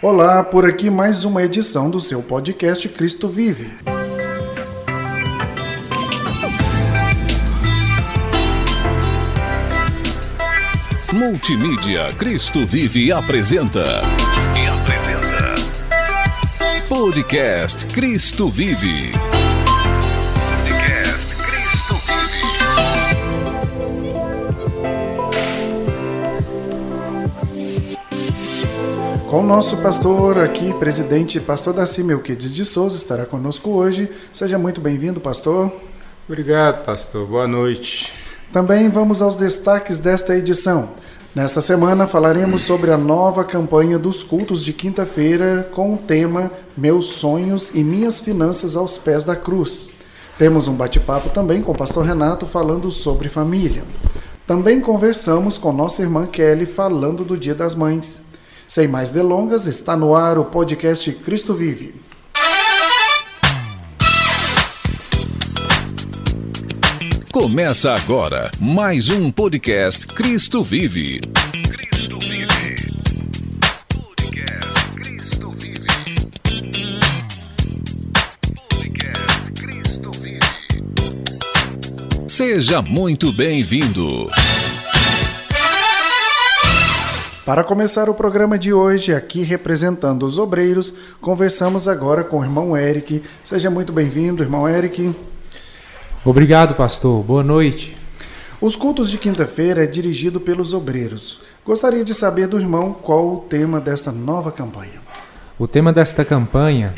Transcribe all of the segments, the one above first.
Olá, por aqui mais uma edição do seu podcast Cristo Vive. Multimídia Cristo Vive apresenta. E apresenta. Podcast Cristo Vive. Com o nosso pastor aqui, presidente pastor Daci Melquides de Souza, estará conosco hoje. Seja muito bem-vindo, pastor. Obrigado, pastor. Boa noite. Também vamos aos destaques desta edição. Nesta semana falaremos sobre a nova campanha dos cultos de quinta-feira com o tema Meus sonhos e minhas finanças aos pés da cruz. Temos um bate-papo também com o pastor Renato falando sobre família. Também conversamos com nossa irmã Kelly falando do Dia das Mães. Sem mais delongas, está no ar o podcast Cristo Vive. Começa agora mais um podcast Cristo Vive. Cristo Vive. Podcast Cristo Vive. Podcast Cristo Vive. Seja muito bem-vindo. Para começar o programa de hoje, aqui representando os obreiros, conversamos agora com o irmão Eric. Seja muito bem-vindo, irmão Eric. Obrigado, pastor. Boa noite. Os cultos de quinta-feira é dirigido pelos obreiros. Gostaria de saber do irmão qual o tema desta nova campanha. O tema desta campanha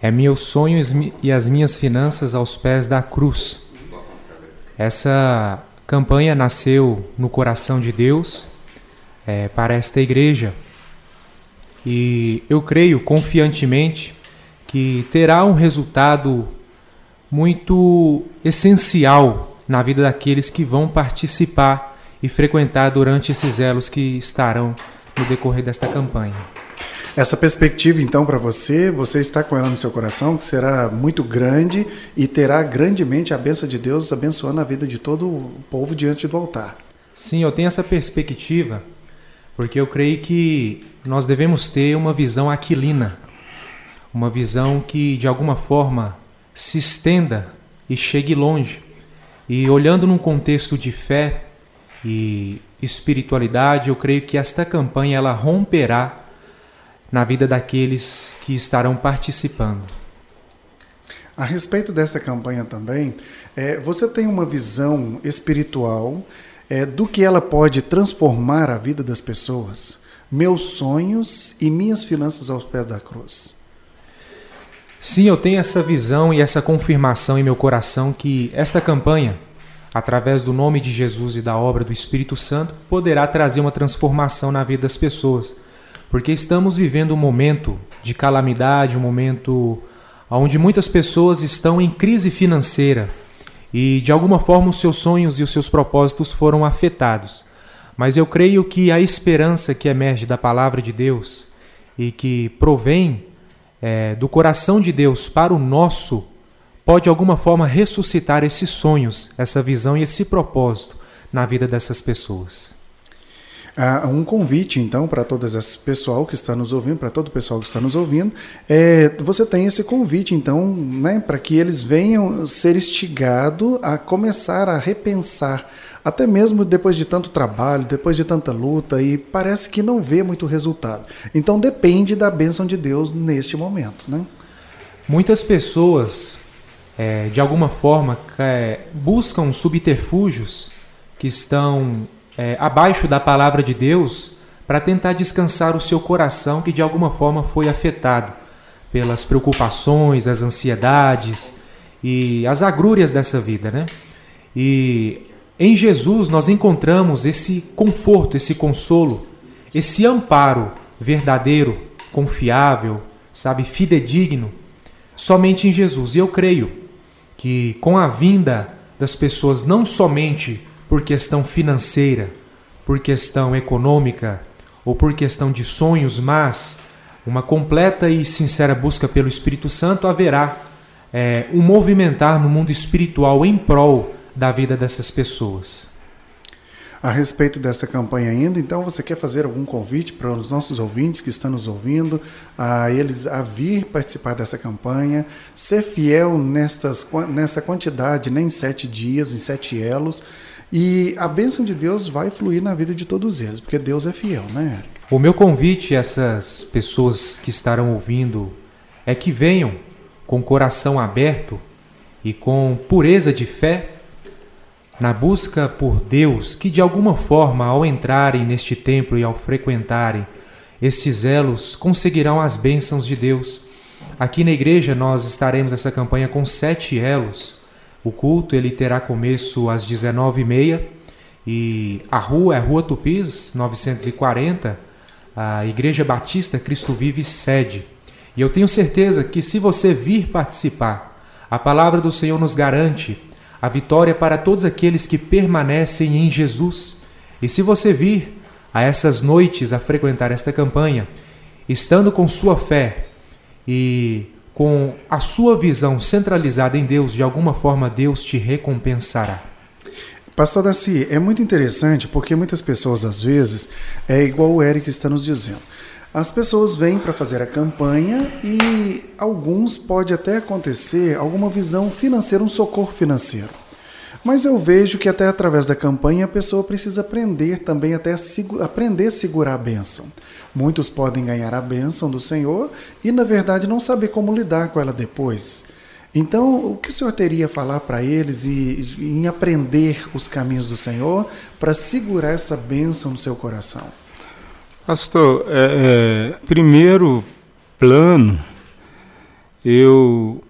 é Meus sonhos e as minhas finanças aos pés da cruz. Essa campanha nasceu no coração de Deus é, para esta igreja e eu creio confiantemente que terá um resultado muito essencial na vida daqueles que vão participar e frequentar durante esses elos que estarão no decorrer desta campanha. Essa perspectiva, então, para você, você está com ela no seu coração, que será muito grande e terá grandemente a bênção de Deus abençoando a vida de todo o povo diante do altar. Sim, eu tenho essa perspectiva, porque eu creio que nós devemos ter uma visão aquilina, uma visão que, de alguma forma, se estenda e chegue longe. E olhando num contexto de fé e espiritualidade, eu creio que esta campanha ela romperá na vida daqueles que estarão participando. A respeito desta campanha também, é, você tem uma visão espiritual é, do que ela pode transformar a vida das pessoas? Meus sonhos e minhas finanças aos pés da cruz. Sim, eu tenho essa visão e essa confirmação em meu coração que esta campanha, através do nome de Jesus e da obra do Espírito Santo, poderá trazer uma transformação na vida das pessoas. Porque estamos vivendo um momento de calamidade, um momento onde muitas pessoas estão em crise financeira e de alguma forma os seus sonhos e os seus propósitos foram afetados. Mas eu creio que a esperança que emerge da palavra de Deus e que provém é, do coração de Deus para o nosso pode de alguma forma ressuscitar esses sonhos, essa visão e esse propósito na vida dessas pessoas. Ah, um convite, então, para todo esse pessoal que está nos ouvindo, para todo o pessoal que está nos ouvindo, é, você tem esse convite, então, né, para que eles venham ser instigados a começar a repensar, até mesmo depois de tanto trabalho, depois de tanta luta, e parece que não vê muito resultado. Então, depende da bênção de Deus neste momento. Né? Muitas pessoas, é, de alguma forma, é, buscam subterfúgios que estão é, abaixo da palavra de Deus para tentar descansar o seu coração que de alguma forma foi afetado pelas preocupações, as ansiedades e as agrúrias dessa vida, né? E em Jesus nós encontramos esse conforto, esse consolo, esse amparo verdadeiro, confiável, sabe, fidedigno, somente em Jesus. E eu creio que com a vinda das pessoas não somente por questão financeira, por questão econômica ou por questão de sonhos, mas uma completa e sincera busca pelo Espírito Santo, haverá é, um movimentar no mundo espiritual em prol da vida dessas pessoas. a respeito desta campanha ainda. Então, você quer fazer algum convite para os nossos ouvintes que estão nos ouvindo, a eles a vir participar dessa campanha, ser fiel nestas, nessa quantidade, né, em sete dias, em sete elos, e a bênção de Deus vai fluir na vida de todos eles, porque Deus é fiel, né, Eric? O meu convite a essas pessoas que estarão ouvindo é que venham com coração aberto e com pureza de fé na busca por Deus, que de alguma forma, ao entrarem neste templo e ao frequentarem estes elos, conseguirão as bênçãos de Deus. Aqui na igreja nós estaremos nessa campanha com sete elos. O culto ele terá começo às 19h30 e a rua é Rua Tupis, 940, a Igreja Batista Cristo Vive sede. E eu tenho certeza que se você vir participar, a palavra do Senhor nos garante a vitória para todos aqueles que permanecem em Jesus. E se você vir a essas noites a frequentar esta campanha, estando com sua fé e com a sua visão centralizada em Deus, de alguma forma Deus te recompensará. Pastor Darcy, é muito interessante porque muitas pessoas às vezes é igual o Eric está nos dizendo. As pessoas vêm para fazer a campanha e alguns pode até acontecer alguma visão financeira, um socorro financeiro. Mas eu vejo que até através da campanha a pessoa precisa aprender também até a aprender a segurar a bênção. Muitos podem ganhar a bênção do Senhor e na verdade não saber como lidar com ela depois. Então, o que o Senhor teria a falar para eles e, em aprender os caminhos do Senhor para segurar essa bênção no seu coração? Pastor, é, é, primeiro plano, eu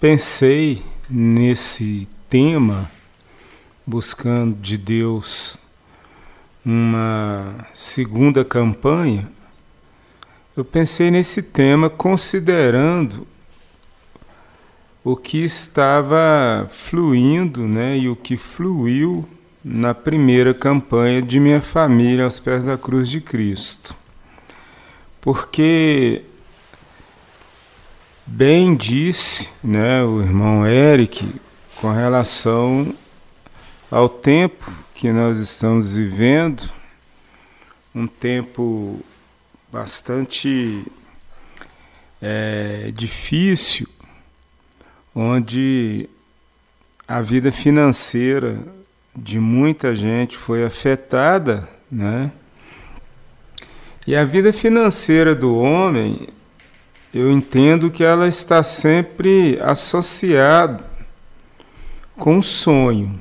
pensei nesse tema, buscando de Deus uma segunda campanha. Eu pensei nesse tema considerando o que estava fluindo, né, e o que fluiu na primeira campanha de minha família aos pés da cruz de Cristo. Porque bem disse, né, o irmão Eric com relação ao tempo que nós estamos vivendo, um tempo bastante é, difícil, onde a vida financeira de muita gente foi afetada, né? E a vida financeira do homem, eu entendo que ela está sempre associada com sonho.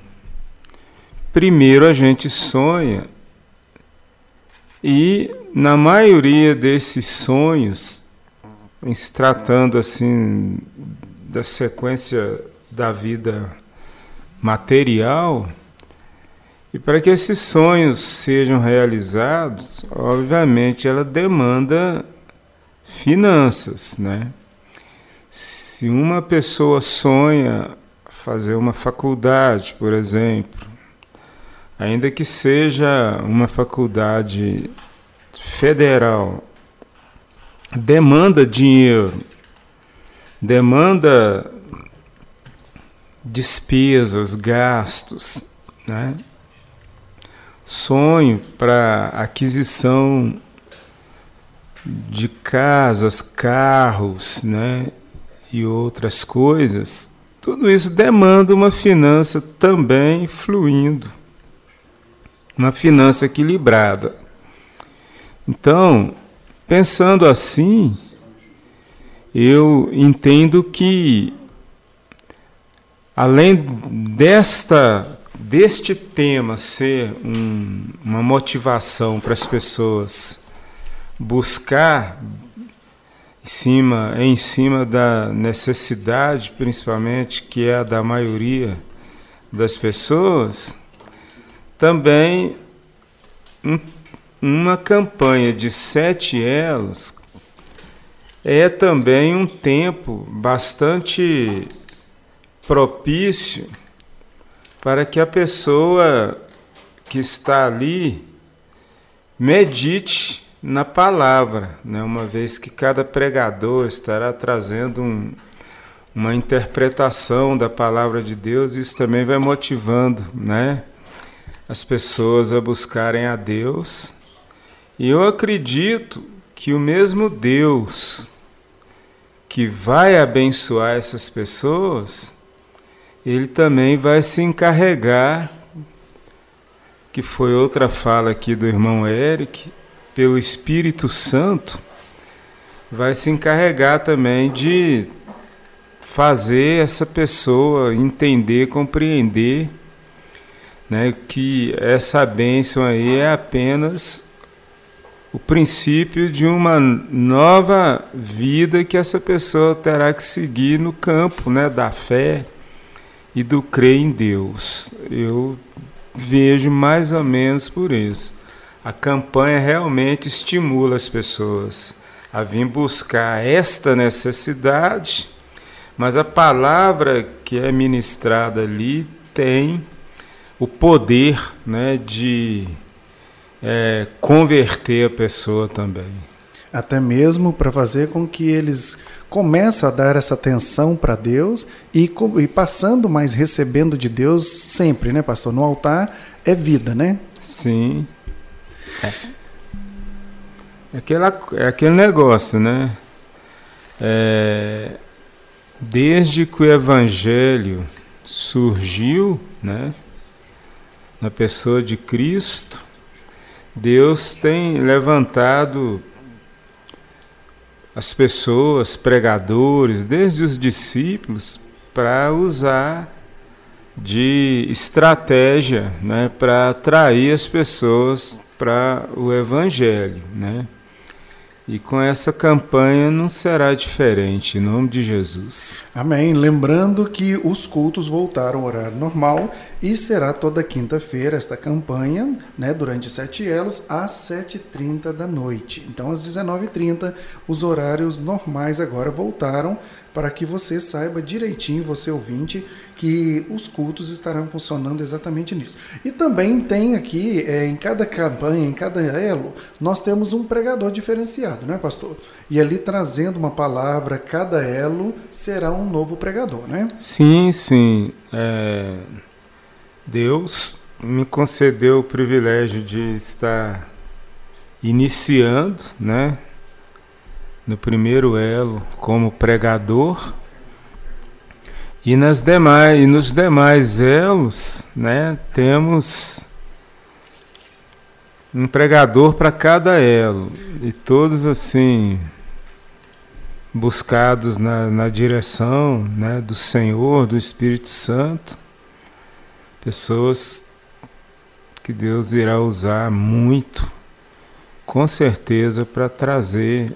Primeiro a gente sonha e na maioria desses sonhos, em se tratando assim da sequência da vida material, e para que esses sonhos sejam realizados, obviamente ela demanda finanças, né? Se uma pessoa sonha fazer uma faculdade, por exemplo, ainda que seja uma faculdade federal, demanda dinheiro, demanda despesas, gastos, né? sonho para aquisição de casas, carros, né, e outras coisas, tudo isso demanda uma finança também fluindo, uma finança equilibrada. Então, pensando assim, eu entendo que além desta deste tema ser um, uma motivação para as pessoas buscar em cima, em cima da necessidade, principalmente, que é a da maioria das pessoas, também um, uma campanha de sete elos é também um tempo bastante propício para que a pessoa que está ali medite na palavra, né? uma vez que cada pregador estará trazendo um, uma interpretação da palavra de Deus, isso também vai motivando né? as pessoas a buscarem a Deus. E eu acredito que o mesmo Deus que vai abençoar essas pessoas, ele também vai se encarregar, que foi outra fala aqui do irmão Eric, pelo Espírito Santo, vai se encarregar também de fazer essa pessoa entender, compreender né, que essa bênção aí é apenas o princípio de uma nova vida que essa pessoa terá que seguir no campo né, da fé e do crer em Deus. Eu vejo mais ou menos por isso. A campanha realmente estimula as pessoas a vir buscar esta necessidade, mas a palavra que é ministrada ali tem o poder né, de é, converter a pessoa também. Até mesmo para fazer com que eles comecem a dar essa atenção para Deus e, e, passando mais recebendo de Deus sempre, né, pastor? No altar é vida, né? Sim. É. É, aquela, é aquele negócio, né? É, desde que o Evangelho surgiu, né? Na pessoa de Cristo, Deus tem levantado as pessoas, pregadores, desde os discípulos, para usar de estratégia né, para atrair as pessoas para o Evangelho. Né? E com essa campanha não será diferente, em nome de Jesus. Amém. Lembrando que os cultos voltaram ao horário normal e será toda quinta-feira esta campanha, né, durante sete elos, às 7h30 da noite. Então, às 19h30, os horários normais agora voltaram para que você saiba direitinho, você ouvinte, que os cultos estarão funcionando exatamente nisso. E também tem aqui, é, em cada campanha, em cada elo, nós temos um pregador diferenciado, né, pastor? E ali trazendo uma palavra, cada elo será um novo pregador, né? Sim, sim. É... Deus me concedeu o privilégio de estar iniciando, né? No primeiro elo como pregador. E nas demais e nos demais elos, né, temos um pregador para cada elo. E todos assim buscados na, na direção né, do Senhor, do Espírito Santo, pessoas que Deus irá usar muito, com certeza, para trazer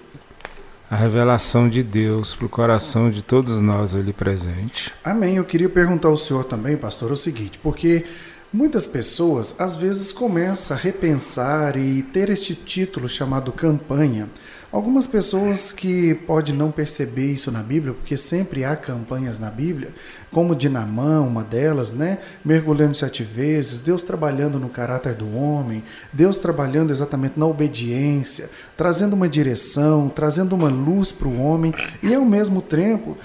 a revelação de Deus para o coração de todos nós ali presentes. Amém. Eu queria perguntar ao senhor também, pastor, o seguinte, porque muitas pessoas às vezes começam a repensar e ter este título chamado campanha Algumas pessoas que podem não perceber isso na Bíblia, porque sempre há campanhas na Bíblia, como Dinamã, uma delas, né? Mergulhando sete vezes, Deus trabalhando no caráter do homem, Deus trabalhando exatamente na obediência, trazendo uma direção, trazendo uma luz para o homem e ao mesmo tempo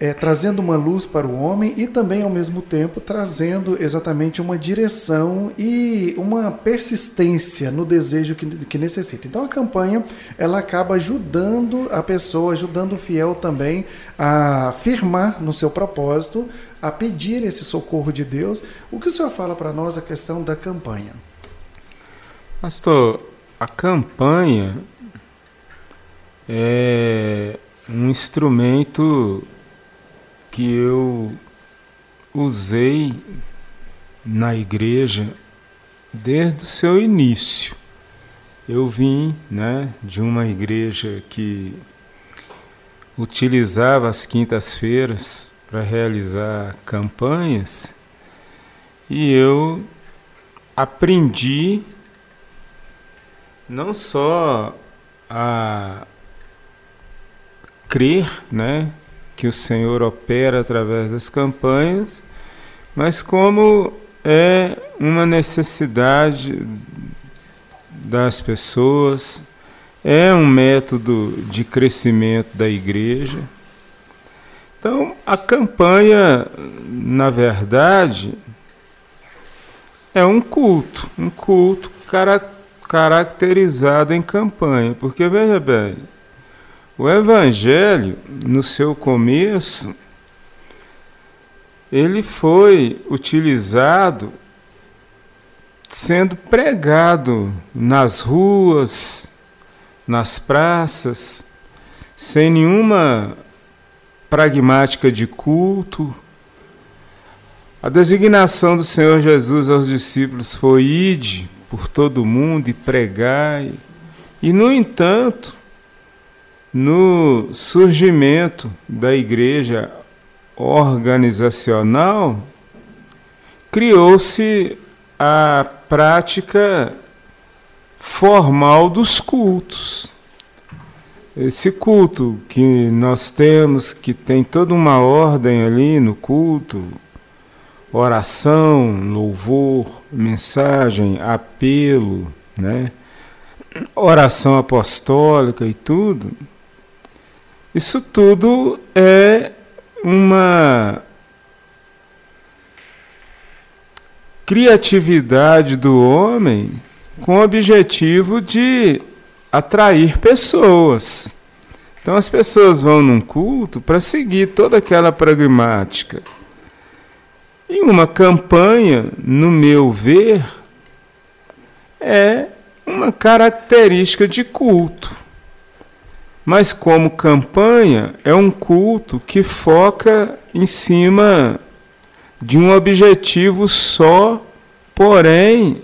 é, trazendo uma luz para o homem e também, ao mesmo tempo, trazendo exatamente uma direção e uma persistência no desejo que, que necessita. Então, a campanha ela acaba ajudando a pessoa, ajudando o fiel também a firmar no seu propósito, a pedir esse socorro de Deus. O que o senhor fala para nós a questão da campanha? Pastor, a campanha é um instrumento que eu usei na igreja desde o seu início. Eu vim né, de uma igreja que utilizava as quintas-feiras para realizar campanhas e eu aprendi não só a crer né, que o Senhor opera através das campanhas, mas como é uma necessidade das pessoas, é um método de crescimento da igreja. Então, a campanha, na verdade, é um culto, um culto cara, caracterizado em campanha. Porque, veja bem, o Evangelho, no seu começo, ele foi utilizado sendo pregado nas ruas, nas praças, sem nenhuma pragmática de culto. A designação do Senhor Jesus aos discípulos foi ide por todo o mundo e pregai. E, no entanto, no surgimento da igreja organizacional, criou-se a prática formal dos cultos. Esse culto que nós temos, que tem toda uma ordem ali no culto, oração, louvor, mensagem, apelo, né? oração apostólica e tudo, isso tudo é uma criatividade do homem com o objetivo de atrair pessoas. Então as pessoas vão num culto para seguir toda aquela pragmática. E uma campanha, no meu ver, é uma característica de culto. Mas, como campanha, é um culto que foca em cima de um objetivo só, porém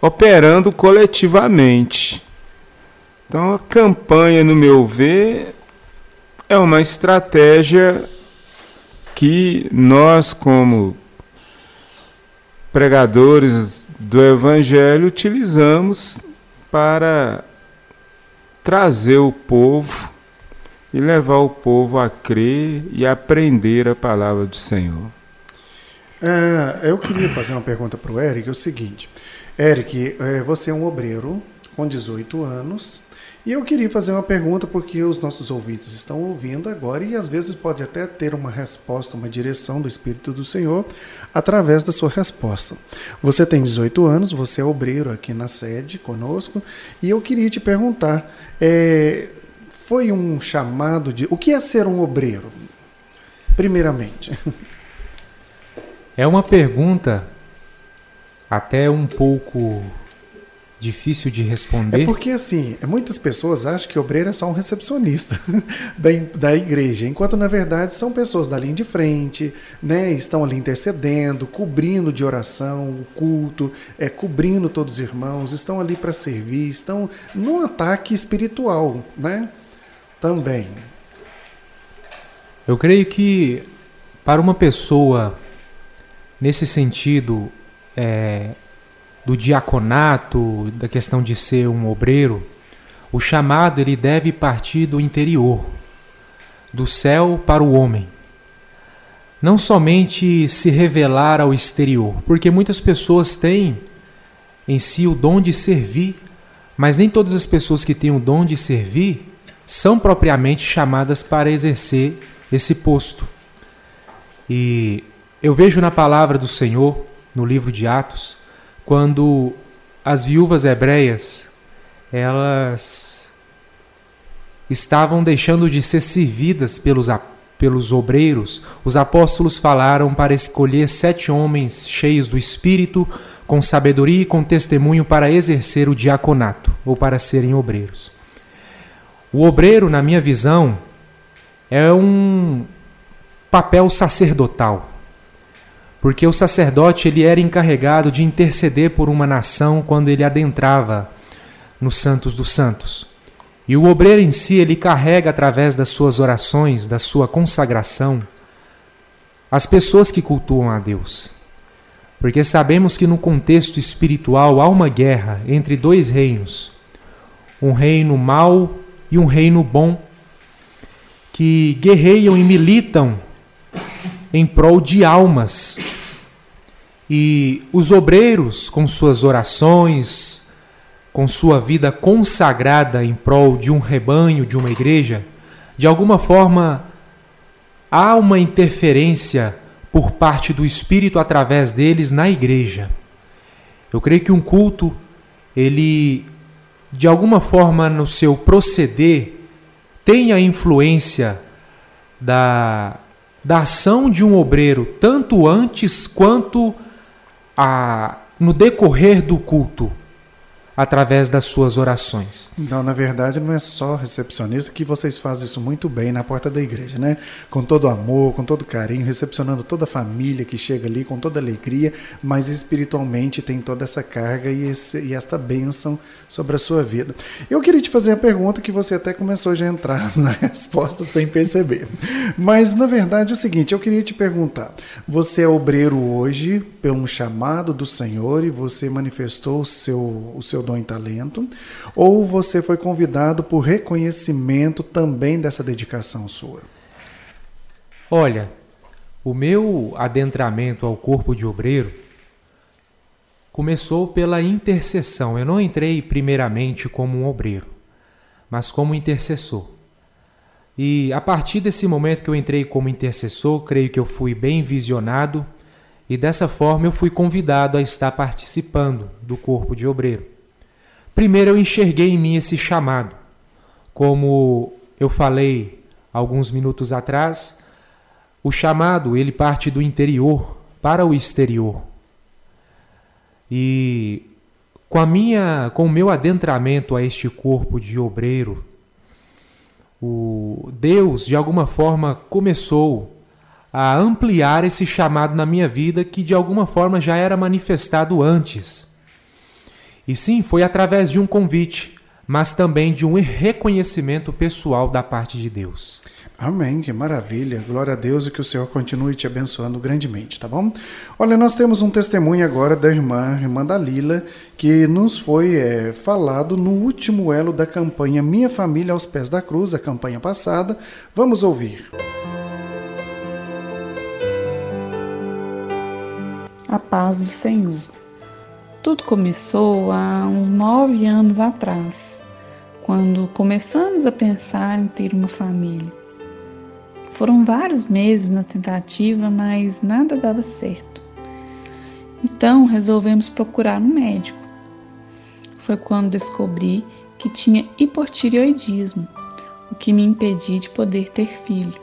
operando coletivamente. Então, a campanha, no meu ver, é uma estratégia que nós, como pregadores do Evangelho, utilizamos para trazer o povo e levar o povo a crer e aprender a palavra do Senhor. É, eu queria fazer uma pergunta para o Eric, é o seguinte. Eric, é, você é um obreiro com 18 anos, e eu queria fazer uma pergunta porque os nossos ouvintes estão ouvindo agora e às vezes pode até ter uma resposta, uma direção do Espírito do Senhor através da sua resposta. Você tem 18 anos, você é obreiro aqui na sede conosco e eu queria te perguntar: é, foi um chamado de. O que é ser um obreiro? Primeiramente. É uma pergunta até um pouco difícil de responder? É porque, assim, muitas pessoas acham que obreiro é só um recepcionista da, da igreja, enquanto, na verdade, são pessoas da linha de frente, né? Estão ali intercedendo, cobrindo de oração o culto, é, cobrindo todos os irmãos, estão ali para servir, estão num ataque espiritual, né? Também. Eu creio que para uma pessoa, nesse sentido, é, do diaconato, da questão de ser um obreiro, o chamado ele deve partir do interior, do céu para o homem. Não somente se revelar ao exterior, porque muitas pessoas têm em si o dom de servir, mas nem todas as pessoas que têm o dom de servir são propriamente chamadas para exercer esse posto. E eu vejo na palavra do Senhor, no livro de Atos, quando as viúvas hebreias elas estavam deixando de ser servidas pelos, pelos obreiros, os apóstolos falaram para escolher sete homens cheios do Espírito, com sabedoria e com testemunho para exercer o diaconato ou para serem obreiros. O obreiro, na minha visão, é um papel sacerdotal porque o sacerdote ele era encarregado de interceder por uma nação quando ele adentrava nos santos dos santos. E o obreiro em si ele carrega através das suas orações, da sua consagração, as pessoas que cultuam a Deus. Porque sabemos que no contexto espiritual há uma guerra entre dois reinos, um reino mau e um reino bom, que guerreiam e militam em prol de almas. E os obreiros, com suas orações, com sua vida consagrada em prol de um rebanho, de uma igreja, de alguma forma há uma interferência por parte do Espírito através deles na igreja. Eu creio que um culto, ele, de alguma forma, no seu proceder, tem a influência da, da ação de um obreiro, tanto antes quanto a, no decorrer do culto através das suas orações. Então, na verdade, não é só recepcionista que vocês fazem isso muito bem na porta da igreja, né? Com todo amor, com todo carinho, recepcionando toda a família que chega ali com toda alegria, mas espiritualmente tem toda essa carga e, esse, e esta bênção sobre a sua vida. Eu queria te fazer a pergunta que você até começou já a entrar na resposta sem perceber. Mas, na verdade, é o seguinte, eu queria te perguntar, você é obreiro hoje pelo chamado do Senhor e você manifestou o seu, o seu dom e talento, ou você foi convidado por reconhecimento também dessa dedicação sua? Olha, o meu adentramento ao corpo de obreiro começou pela intercessão. Eu não entrei primeiramente como um obreiro, mas como intercessor. E a partir desse momento que eu entrei como intercessor, creio que eu fui bem visionado e dessa forma eu fui convidado a estar participando do corpo de obreiro. Primeiro eu enxerguei em mim esse chamado. Como eu falei alguns minutos atrás, o chamado ele parte do interior para o exterior. E com a minha, com o meu adentramento a este corpo de obreiro, o Deus de alguma forma começou a ampliar esse chamado na minha vida que de alguma forma já era manifestado antes. E sim, foi através de um convite, mas também de um reconhecimento pessoal da parte de Deus. Amém, que maravilha. Glória a Deus e que o Senhor continue te abençoando grandemente, tá bom? Olha, nós temos um testemunho agora da irmã, irmã Dalila, que nos foi é, falado no último elo da campanha Minha Família aos Pés da Cruz, a campanha passada. Vamos ouvir. A paz do Senhor. Tudo começou há uns nove anos atrás, quando começamos a pensar em ter uma família. Foram vários meses na tentativa, mas nada dava certo. Então resolvemos procurar um médico. Foi quando descobri que tinha hipotireoidismo, o que me impedia de poder ter filho.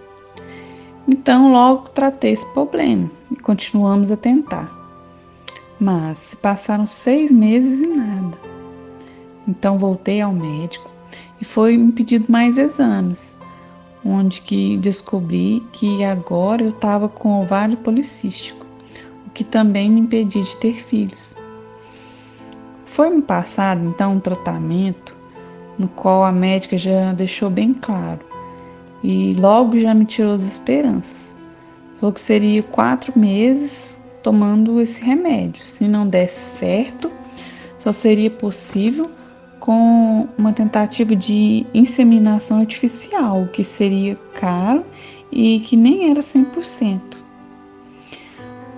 Então logo tratei esse problema e continuamos a tentar mas se passaram seis meses e nada. Então voltei ao médico e foi me pedido mais exames, onde que descobri que agora eu estava com ovário policístico, o que também me impedia de ter filhos. Foi-me passado então um tratamento no qual a médica já deixou bem claro e logo já me tirou as esperanças. Falou que seria quatro meses tomando esse remédio. Se não desse certo, só seria possível com uma tentativa de inseminação artificial, que seria caro e que nem era 100%.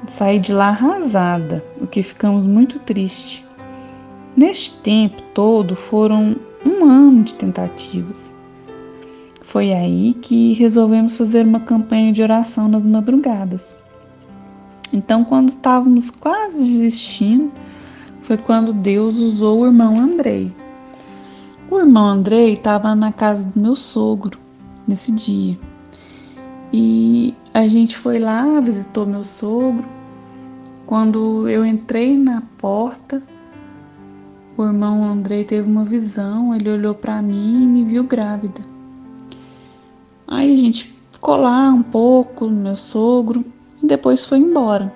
Saí de lá arrasada, o que ficamos muito tristes. Neste tempo todo foram um ano de tentativas. Foi aí que resolvemos fazer uma campanha de oração nas madrugadas. Então, quando estávamos quase desistindo, foi quando Deus usou o irmão Andrei. O irmão Andrei estava na casa do meu sogro nesse dia. E a gente foi lá, visitou meu sogro. Quando eu entrei na porta, o irmão Andrei teve uma visão, ele olhou para mim e me viu grávida. Aí a gente ficou lá um pouco, meu sogro, e depois foi embora.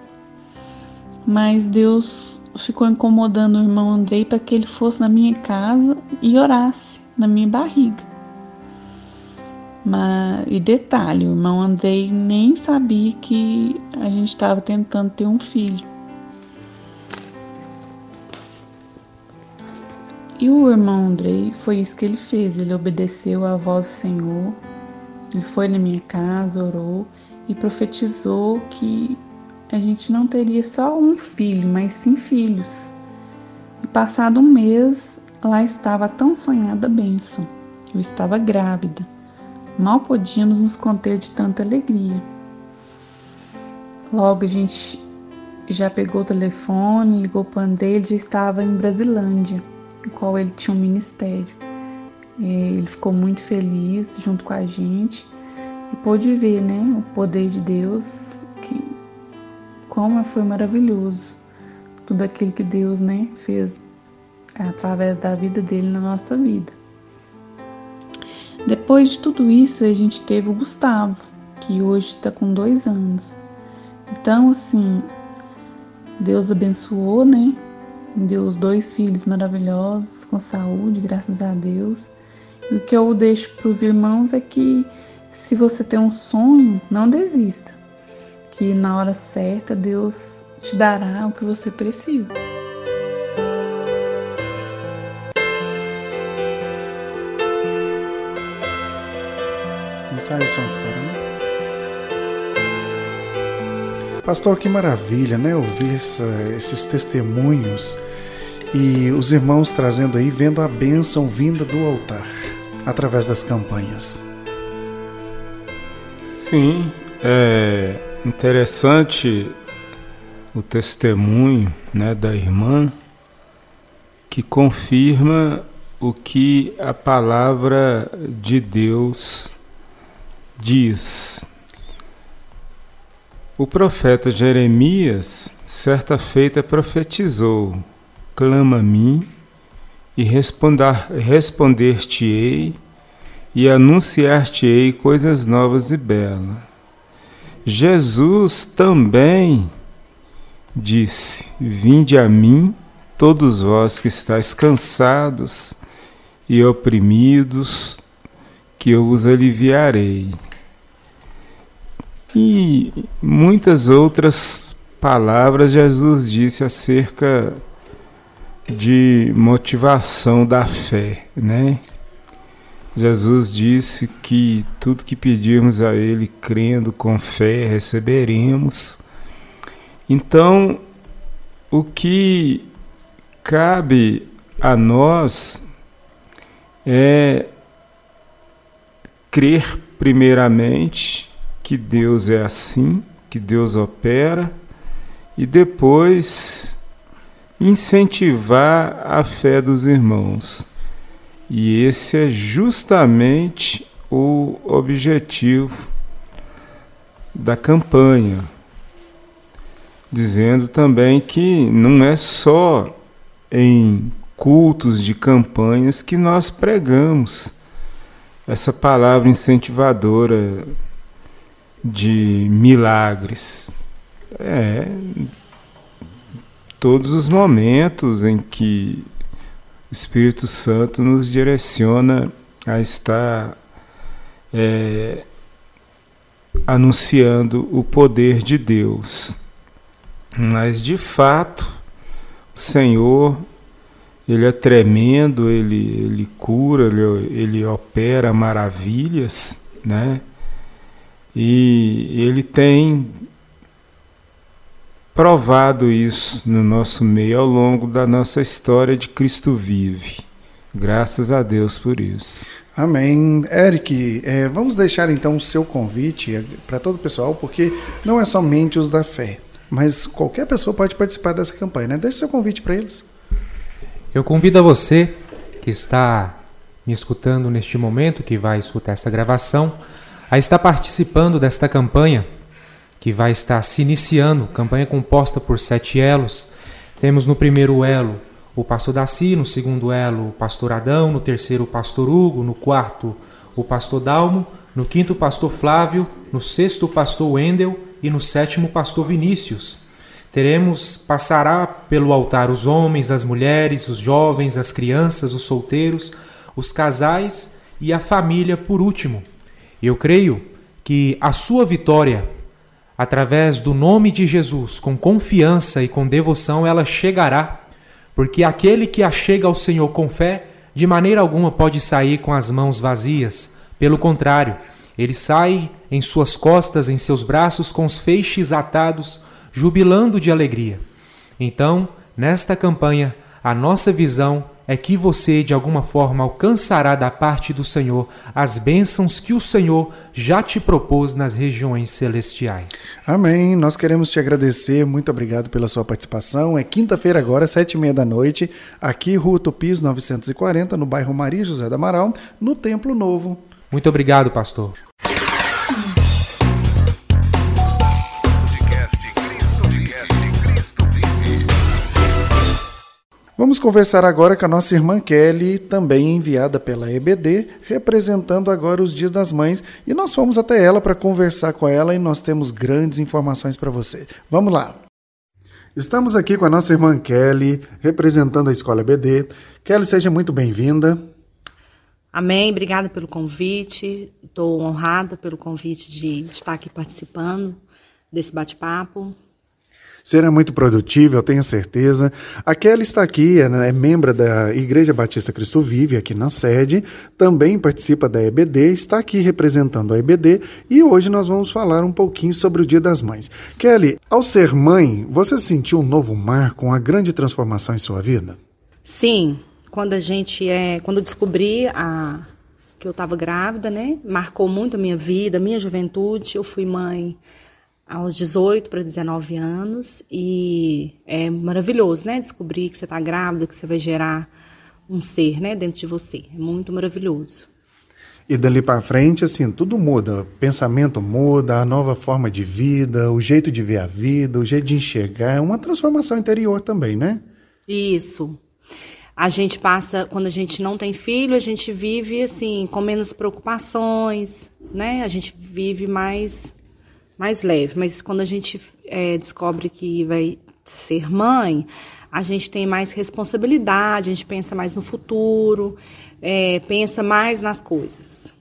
Mas Deus ficou incomodando o irmão Andrei para que ele fosse na minha casa e orasse na minha barriga. Mas, e detalhe, o irmão Andrei nem sabia que a gente estava tentando ter um filho. E o irmão Andrei foi isso que ele fez. Ele obedeceu à voz do Senhor. Ele foi na minha casa, orou e profetizou que a gente não teria só um filho, mas sim filhos. E passado um mês, lá estava a tão sonhada bênção. Eu estava grávida. Mal podíamos nos conter de tanta alegria. Logo a gente já pegou o telefone, ligou para o dele, já estava em Brasilândia, no qual ele tinha um ministério. Ele ficou muito feliz junto com a gente e pôde ver, né, o poder de Deus, que como foi maravilhoso tudo aquilo que Deus, né, fez através da vida dele na nossa vida. Depois de tudo isso, a gente teve o Gustavo, que hoje está com dois anos. Então, assim, Deus abençoou, né? Deu os dois filhos maravilhosos, com saúde, graças a Deus. E o que eu deixo para os irmãos é que se você tem um sonho, não desista. Que na hora certa Deus te dará o que você precisa. Não sai o som fora, né? Pastor, que maravilha, né? Ouvir essa, esses testemunhos e os irmãos trazendo aí, vendo a bênção vinda do altar através das campanhas. Sim, é interessante o testemunho né, da irmã que confirma o que a palavra de Deus diz. O profeta Jeremias, certa feita, profetizou: Clama a mim e responder-te-ei e anunciar-te-ei coisas novas e belas. Jesus também disse: Vinde a mim, todos vós que estáis cansados e oprimidos, que eu vos aliviarei e muitas outras palavras Jesus disse acerca de motivação da fé, né? Jesus disse que tudo que pedirmos a Ele crendo com fé receberemos. Então, o que cabe a nós é crer primeiramente que Deus é assim, que Deus opera, e depois incentivar a fé dos irmãos. E esse é justamente o objetivo da campanha, dizendo também que não é só em cultos de campanhas que nós pregamos essa palavra incentivadora de milagres. É todos os momentos em que o Espírito Santo nos direciona a estar é, anunciando o poder de Deus. Mas de fato, o Senhor, Ele é tremendo, Ele, ele cura, ele, ele opera maravilhas, né? E ele tem provado isso no nosso meio ao longo da nossa história de Cristo vive. Graças a Deus por isso. Amém. Eric, é, vamos deixar então o seu convite para todo o pessoal, porque não é somente os da fé, mas qualquer pessoa pode participar dessa campanha, né? Deixe seu convite para eles. Eu convido a você que está me escutando neste momento, que vai escutar essa gravação, a estar participando desta campanha que vai estar se iniciando, campanha composta por sete elos. Temos no primeiro elo o pastor Daci, no segundo elo o pastor Adão, no terceiro o pastor Hugo, no quarto o pastor Dalmo, no quinto o pastor Flávio, no sexto o pastor Wendel e no sétimo o pastor Vinícius. Teremos, passará pelo altar os homens, as mulheres, os jovens, as crianças, os solteiros, os casais e a família por último. Eu creio que a sua vitória, através do nome de Jesus, com confiança e com devoção, ela chegará, porque aquele que achega ao Senhor com fé, de maneira alguma pode sair com as mãos vazias. Pelo contrário, ele sai em suas costas, em seus braços, com os feixes atados, jubilando de alegria. Então, nesta campanha, a nossa visão é que você, de alguma forma, alcançará da parte do Senhor as bênçãos que o Senhor já te propôs nas regiões celestiais. Amém. Nós queremos te agradecer. Muito obrigado pela sua participação. É quinta-feira agora, sete e meia da noite, aqui, Rua Tupis 940, no bairro Maria José do Amaral, no Templo Novo. Muito obrigado, pastor. Vamos conversar agora com a nossa irmã Kelly, também enviada pela EBD, representando agora os Dias das Mães, e nós fomos até ela para conversar com ela e nós temos grandes informações para você. Vamos lá. Estamos aqui com a nossa irmã Kelly, representando a Escola EBD. Kelly, seja muito bem-vinda. Amém, obrigada pelo convite. Estou honrada pelo convite de estar aqui participando desse bate-papo. Será muito produtivo, eu tenho certeza. A Kelly está aqui, é, membro da Igreja Batista Cristo Vive, aqui na sede, também participa da EBD, está aqui representando a EBD e hoje nós vamos falar um pouquinho sobre o Dia das Mães. Kelly, ao ser mãe, você sentiu um novo marco, uma grande transformação em sua vida? Sim, quando a gente é, quando descobri a que eu estava grávida, né, marcou muito a minha vida, a minha juventude. Eu fui mãe aos 18 para 19 anos e é maravilhoso, né? Descobrir que você está grávida, que você vai gerar um ser, né, dentro de você. É muito maravilhoso. E dali para frente, assim, tudo muda. O pensamento muda, a nova forma de vida, o jeito de ver a vida, o jeito de enxergar. É uma transformação interior também, né? Isso. A gente passa, quando a gente não tem filho, a gente vive, assim, com menos preocupações, né? A gente vive mais mais leve. Mas quando a gente é, descobre que vai ser mãe, a gente tem mais responsabilidade, a gente pensa mais no futuro, é, pensa mais nas coisas.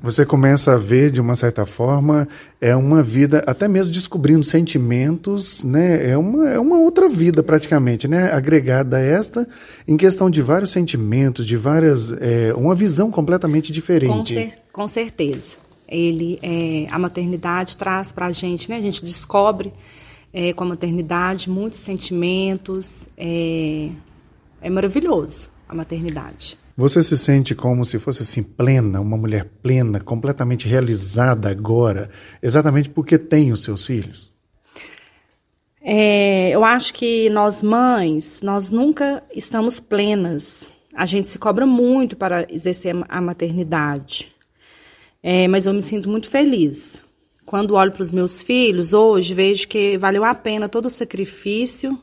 Você começa a ver, de uma certa forma, é uma vida, até mesmo descobrindo sentimentos, né? É uma, é uma outra vida praticamente, né? Agregada a esta, em questão de vários sentimentos, de várias. É, uma visão completamente diferente. Com, cer com certeza ele é, a maternidade traz para a gente, né? A gente descobre é, com a maternidade muitos sentimentos. É, é maravilhoso a maternidade. Você se sente como se fosse assim plena, uma mulher plena, completamente realizada agora, exatamente porque tem os seus filhos? É, eu acho que nós mães, nós nunca estamos plenas. A gente se cobra muito para exercer a maternidade. É, mas eu me sinto muito feliz. Quando olho para os meus filhos hoje, vejo que valeu a pena todo o sacrifício.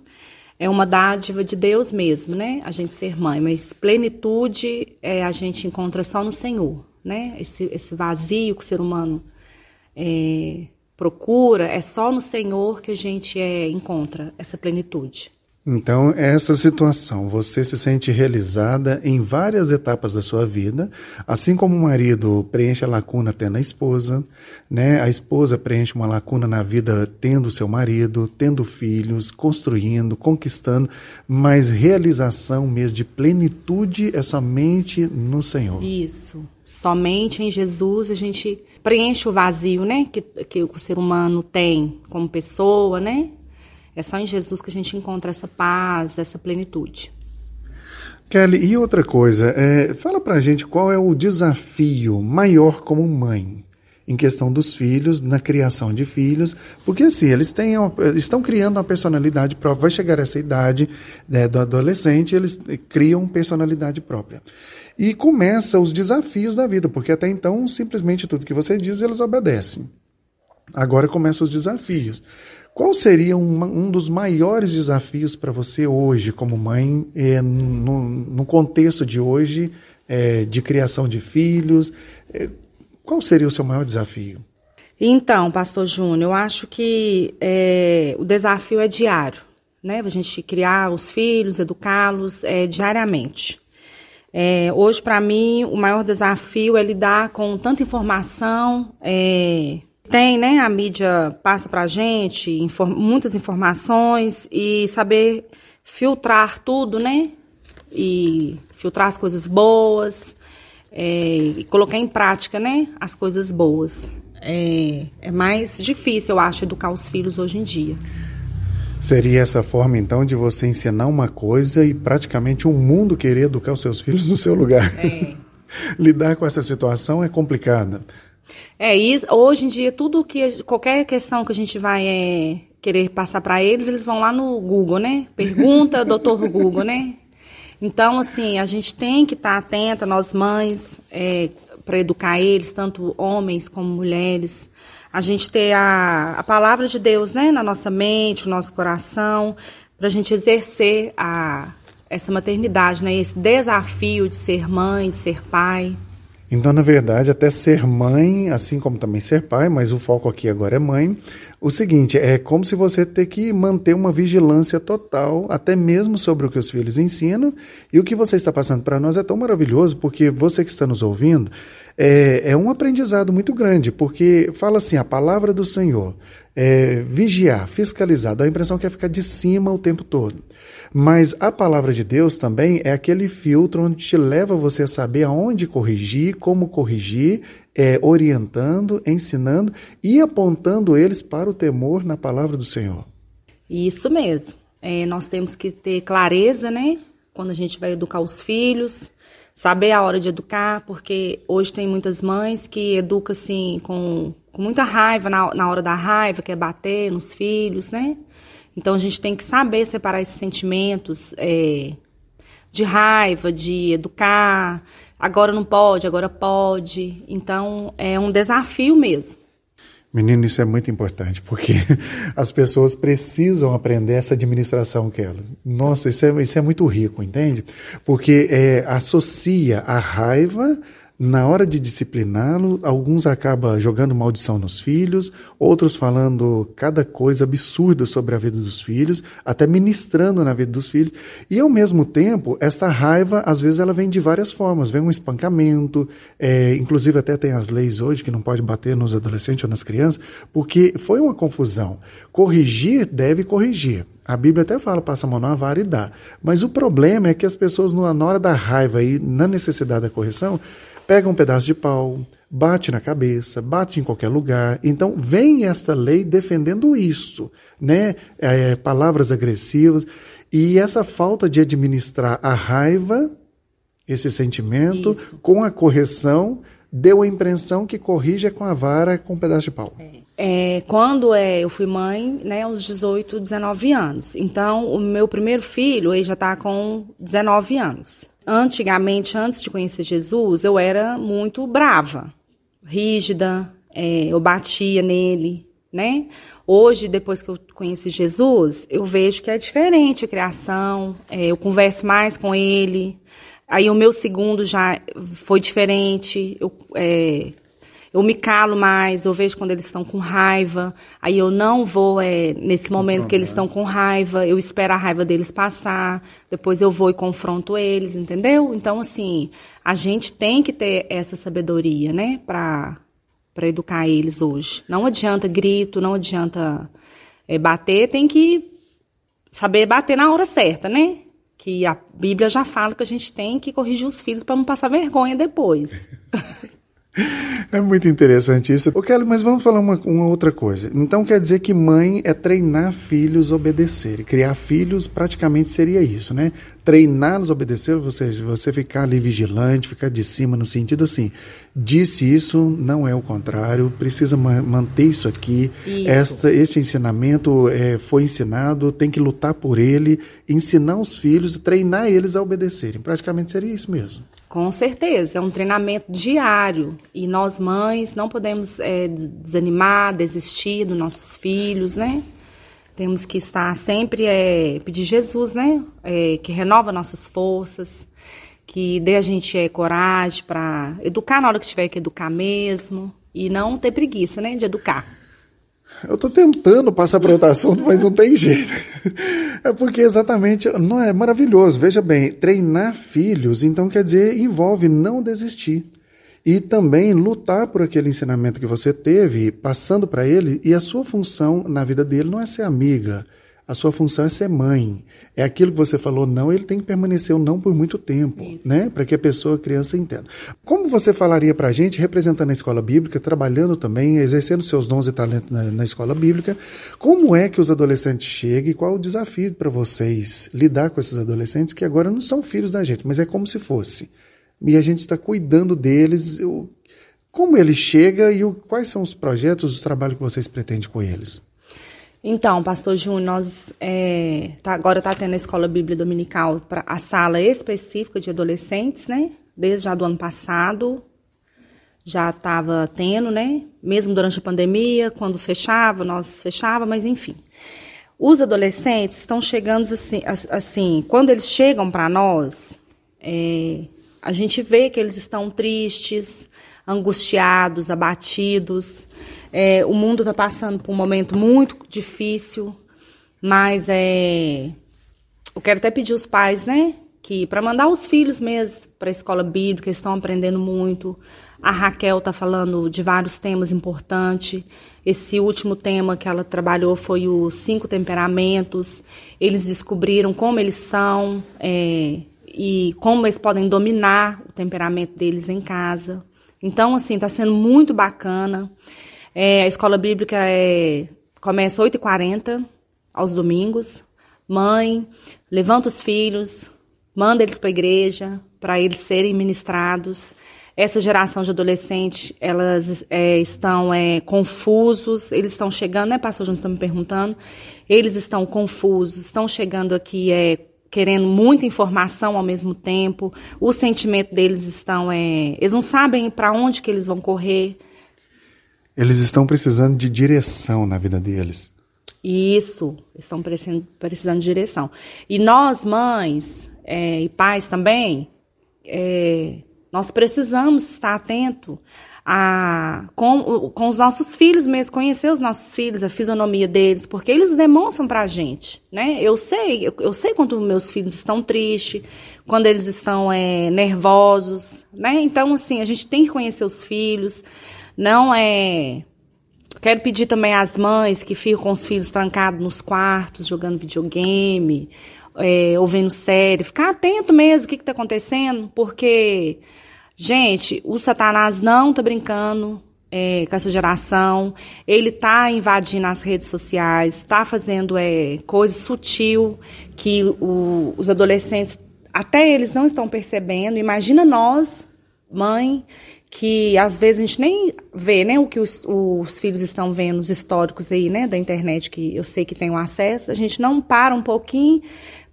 É uma dádiva de Deus mesmo, né? A gente ser mãe, mas plenitude é, a gente encontra só no Senhor, né? Esse, esse vazio que o ser humano é, procura, é só no Senhor que a gente é, encontra essa plenitude. Então, essa situação, você se sente realizada em várias etapas da sua vida, assim como o marido preenche a lacuna tendo a esposa, né? A esposa preenche uma lacuna na vida tendo seu marido, tendo filhos, construindo, conquistando, mas realização mesmo de plenitude é somente no Senhor. Isso. Somente em Jesus a gente preenche o vazio, né? Que, que o ser humano tem como pessoa, né? É só em Jesus que a gente encontra essa paz, essa plenitude. Kelly, e outra coisa, é, fala pra gente qual é o desafio maior como mãe em questão dos filhos, na criação de filhos, porque assim, eles têm, estão criando uma personalidade própria, vai chegar essa idade né, do adolescente, eles criam personalidade própria. E começa os desafios da vida, porque até então, simplesmente tudo que você diz, eles obedecem. Agora começam os desafios. Qual seria um, um dos maiores desafios para você hoje, como mãe, é, no, no, contexto de hoje, é, de criação de filhos? É, qual seria o seu maior desafio? Então, Pastor Júnior, eu acho que o desafio é diário, né? A gente criar os filhos, educá-los diariamente. É, hoje, para mim, o maior desafio é lidar com tanta informação, é, tem, né? A mídia passa para a gente inform muitas informações e saber filtrar tudo, né? E filtrar as coisas boas é, e colocar em prática, né? As coisas boas. É, é mais difícil, eu acho, educar os filhos hoje em dia. Seria essa forma, então, de você ensinar uma coisa e praticamente o um mundo querer educar os seus filhos no seu lugar. É. Lidar com essa situação é complicada. É isso. Hoje em dia, tudo que qualquer questão que a gente vai é, querer passar para eles, eles vão lá no Google, né? Pergunta, doutor Google, né? Então, assim, a gente tem que estar tá atenta, nós mães, é, para educar eles, tanto homens como mulheres. A gente ter a, a palavra de Deus, né, na nossa mente, no nosso coração, para a gente exercer a, essa maternidade, né, esse desafio de ser mãe, de ser pai. Então, na verdade, até ser mãe, assim como também ser pai, mas o foco aqui agora é mãe. O seguinte, é como se você ter que manter uma vigilância total, até mesmo sobre o que os filhos ensinam. E o que você está passando para nós é tão maravilhoso, porque você que está nos ouvindo, é, é um aprendizado muito grande, porque fala assim, a palavra do Senhor, é, vigiar, fiscalizar, dá a impressão que é ficar de cima o tempo todo. Mas a palavra de Deus também é aquele filtro onde te leva você a saber aonde corrigir, como corrigir, é, orientando, ensinando e apontando eles para o temor na palavra do Senhor. Isso mesmo. É, nós temos que ter clareza, né? Quando a gente vai educar os filhos, saber a hora de educar, porque hoje tem muitas mães que educam assim com, com muita raiva, na, na hora da raiva, quer bater nos filhos, né? Então a gente tem que saber separar esses sentimentos é, de raiva, de educar. Agora não pode, agora pode. Então é um desafio mesmo. Menino, isso é muito importante, porque as pessoas precisam aprender essa administração, Kelly. Nossa, isso é, isso é muito rico, entende? Porque é, associa a raiva na hora de discipliná-lo, alguns acabam jogando maldição nos filhos, outros falando cada coisa absurda sobre a vida dos filhos, até ministrando na vida dos filhos. E ao mesmo tempo, esta raiva, às vezes, ela vem de várias formas. Vem um espancamento, é, inclusive até tem as leis hoje que não pode bater nos adolescentes ou nas crianças, porque foi uma confusão. Corrigir deve corrigir. A Bíblia até fala, passa a mão na vara e dá. Mas o problema é que as pessoas, na hora da raiva e na necessidade da correção, pega um pedaço de pau, bate na cabeça, bate em qualquer lugar. Então, vem esta lei defendendo isso, né? É, palavras agressivas. E essa falta de administrar a raiva, esse sentimento, isso. com a correção, deu a impressão que corrige é com a vara, com um pedaço de pau. É. É, quando é, eu fui mãe, né, aos 18, 19 anos. Então, o meu primeiro filho, ele já está com 19 anos. Antigamente, antes de conhecer Jesus, eu era muito brava, rígida, é, eu batia nele, né? Hoje, depois que eu conheci Jesus, eu vejo que é diferente a criação, é, eu converso mais com ele. Aí o meu segundo já foi diferente, eu é, eu me calo mais, eu vejo quando eles estão com raiva, aí eu não vou, é, nesse momento que eles estão com raiva, eu espero a raiva deles passar, depois eu vou e confronto eles, entendeu? Então, assim, a gente tem que ter essa sabedoria, né, para para educar eles hoje. Não adianta grito, não adianta é, bater, tem que saber bater na hora certa, né? Que a Bíblia já fala que a gente tem que corrigir os filhos para não passar vergonha depois. É muito interessante isso. Ô Kelly, mas vamos falar uma, uma, outra coisa. Então quer dizer que mãe é treinar filhos a obedecerem. Criar filhos praticamente seria isso, né? Treiná-los a obedecer, seja, você ficar ali vigilante, ficar de cima, no sentido assim, disse isso, não é o contrário, precisa ma manter isso aqui. Isso. Esta, esse ensinamento é, foi ensinado, tem que lutar por ele, ensinar os filhos, treinar eles a obedecerem. Praticamente seria isso mesmo. Com certeza, é um treinamento diário e nós mães não podemos é, desanimar, desistir dos nossos filhos, né? Temos que estar sempre é, pedir Jesus, né? É, que renova nossas forças, que dê a gente é, coragem para educar na hora que tiver que educar mesmo e não ter preguiça, né? De educar. Eu estou tentando passar para outro assunto, mas não tem jeito. É porque exatamente não é maravilhoso. Veja bem, treinar filhos, então quer dizer, envolve não desistir. E também lutar por aquele ensinamento que você teve, passando para ele, e a sua função na vida dele não é ser amiga, A sua função é ser mãe. É aquilo que você falou, não, ele tem que permanecer o não por muito tempo, Isso. né? Para que a pessoa, a criança, entenda. Como você falaria para a gente, representando a escola bíblica, trabalhando também, exercendo seus dons e talentos na, na escola bíblica, como é que os adolescentes chegam e qual o desafio para vocês lidar com esses adolescentes que agora não são filhos da gente, mas é como se fosse. E a gente está cuidando deles. Como ele chega e o, quais são os projetos, os trabalhos que vocês pretendem com eles? Então, pastor Júnior, nós é, tá, agora está tendo a escola bíblia dominical para a sala específica de adolescentes, né? Desde já do ano passado já estava tendo, né? Mesmo durante a pandemia, quando fechava, nós fechava, mas enfim. Os adolescentes estão chegando assim, assim quando eles chegam para nós, é, a gente vê que eles estão tristes, angustiados, abatidos. É, o mundo está passando por um momento muito difícil, mas é, eu quero até pedir os pais, né, que para mandar os filhos mesmo para a escola bíblica, eles estão aprendendo muito. A Raquel está falando de vários temas importantes. Esse último tema que ela trabalhou foi os cinco temperamentos. Eles descobriram como eles são é, e como eles podem dominar o temperamento deles em casa. Então, assim, está sendo muito bacana. É, a escola bíblica é, começa às 8h40 aos domingos. Mãe, levanta os filhos, manda eles para a igreja, para eles serem ministrados. Essa geração de adolescentes, elas é, estão é, confusos, eles estão chegando, né, pastor João, está me perguntando, eles estão confusos, estão chegando aqui é, querendo muita informação ao mesmo tempo, o sentimento deles estão, é, eles não sabem para onde que eles vão correr, eles estão precisando de direção na vida deles. Isso, estão precisando de direção. E nós, mães é, e pais também, é, nós precisamos estar atento a, com, com os nossos filhos mesmo, conhecer os nossos filhos, a fisionomia deles, porque eles demonstram para a gente, né? Eu sei, eu, eu, sei quando meus filhos estão tristes, quando eles estão é, nervosos, né? Então, assim, a gente tem que conhecer os filhos, não é. Quero pedir também às mães que ficam com os filhos trancados nos quartos, jogando videogame, é, ouvindo série, ficar atento mesmo o que está acontecendo, porque, gente, o Satanás não está brincando é, com essa geração, ele está invadindo as redes sociais, está fazendo é, coisa sutil que o, os adolescentes, até eles não estão percebendo. Imagina nós, mãe, que às vezes a gente nem vê né, o que os, os, filhos estão vendo, os históricos aí, né, da internet, que eu sei que tem acesso, a gente não para um pouquinho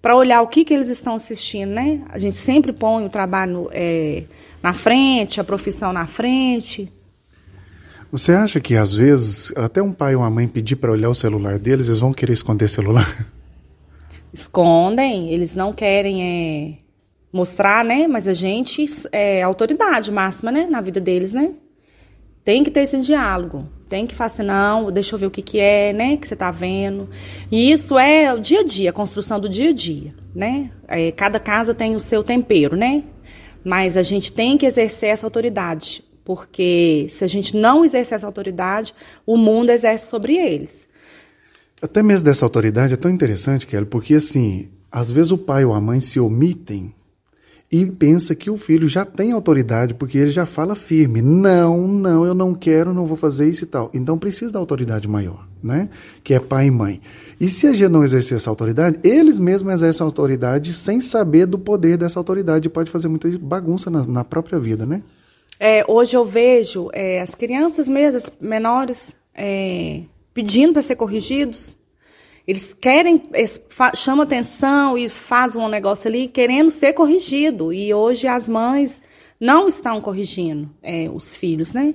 para olhar o que, que eles estão assistindo, né? A gente sempre põe o trabalho é, na frente, a profissão na frente. Você acha que às vezes até um pai ou uma mãe pedir para olhar o celular deles, eles vão querer esconder celular? Escondem, eles não querem é, mostrar, né? Mas a gente é autoridade máxima, né? Na vida deles, né? Tem que ter esse diálogo. Tem que falar assim, não, deixa eu ver o que, que é, né? Que você tá vendo. E isso é o dia a dia, a construção do dia a dia, né? É, cada casa tem o seu tempero, né? Mas a gente tem que exercer essa autoridade. Porque se a gente não exercer essa autoridade, o mundo exerce sobre eles. Até mesmo dessa autoridade é tão interessante, Kelly, porque assim, às vezes o pai ou a mãe se omitem e pensa que o filho já tem autoridade porque ele já fala firme. Não, não, eu não quero, não vou fazer isso e tal. Então precisa da autoridade maior, né? Que é pai e mãe. E se a gente não exercer essa autoridade, eles mesmos exercem a autoridade sem saber do poder dessa autoridade. Pode fazer muita bagunça na, na própria vida, né? É, hoje eu vejo é, as crianças mesmo, as menores, é, pedindo para ser corrigidos eles querem, eles chamam atenção e fazem um negócio ali querendo ser corrigido. E hoje as mães não estão corrigindo é, os filhos, né?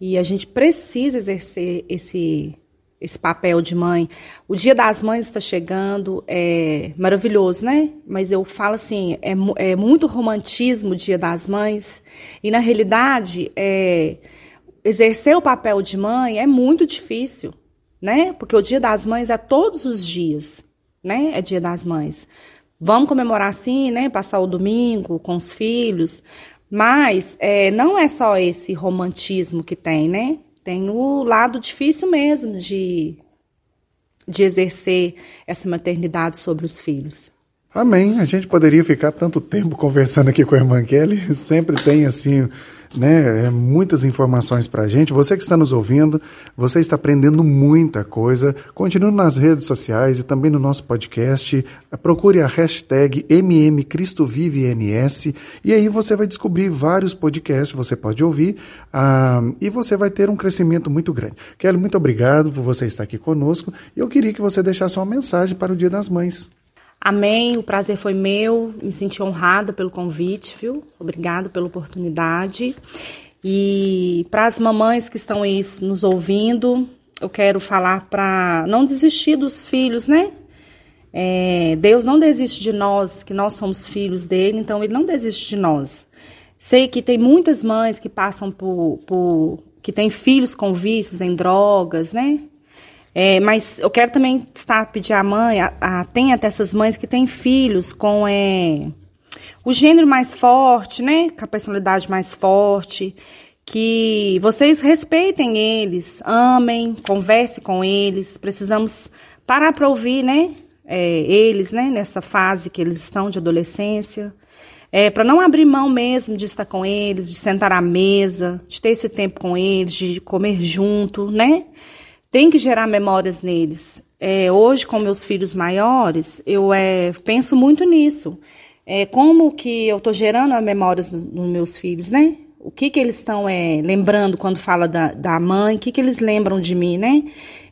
E a gente precisa exercer esse, esse papel de mãe. O Dia das Mães está chegando, é maravilhoso, né? Mas eu falo assim, é, é muito romantismo o Dia das Mães. E na realidade, é, exercer o papel de mãe é muito difícil né? Porque o Dia das Mães é todos os dias, né? É Dia das Mães. Vamos comemorar assim, né? Passar o domingo com os filhos. Mas é, não é só esse romantismo que tem, né? Tem o lado difícil mesmo de de exercer essa maternidade sobre os filhos. Amém. A gente poderia ficar tanto tempo conversando aqui com a irmã Kelly. Sempre tem assim né, é muitas informações para a gente. Você que está nos ouvindo, você está aprendendo muita coisa. Continue nas redes sociais e também no nosso podcast. Procure a hashtag MMCristoViveNS e aí você vai descobrir vários podcasts, você pode ouvir ah, e você vai ter um crescimento muito grande. Kelly, muito obrigado por você estar aqui conosco eu queria que você deixasse uma mensagem para o Dia das Mães. Amém, o prazer foi meu, me senti honrada pelo convite, viu? Obrigada pela oportunidade. E para as mamães que estão aí nos ouvindo, eu quero falar para não desistir dos filhos, né? É, Deus não desiste de nós, que nós somos filhos dele, então ele não desiste de nós. Sei que tem muitas mães que passam por, por que têm filhos com vícios em drogas, né? É, mas eu quero também estar pedir à mãe, atenta essas mães que têm filhos com é, o gênero mais forte, né? Com a personalidade mais forte. Que vocês respeitem eles, amem, converse com eles. Precisamos parar para ouvir, né? É, eles, né? Nessa fase que eles estão de adolescência. É, para não abrir mão mesmo de estar com eles, de sentar à mesa, de ter esse tempo com eles, de comer junto, né? Tem que gerar memórias neles. É, hoje, com meus filhos maiores, eu é, penso muito nisso. É, como que eu estou gerando as memórias nos no meus filhos, né? O que que eles estão é, lembrando quando fala da, da mãe? O que que eles lembram de mim, né?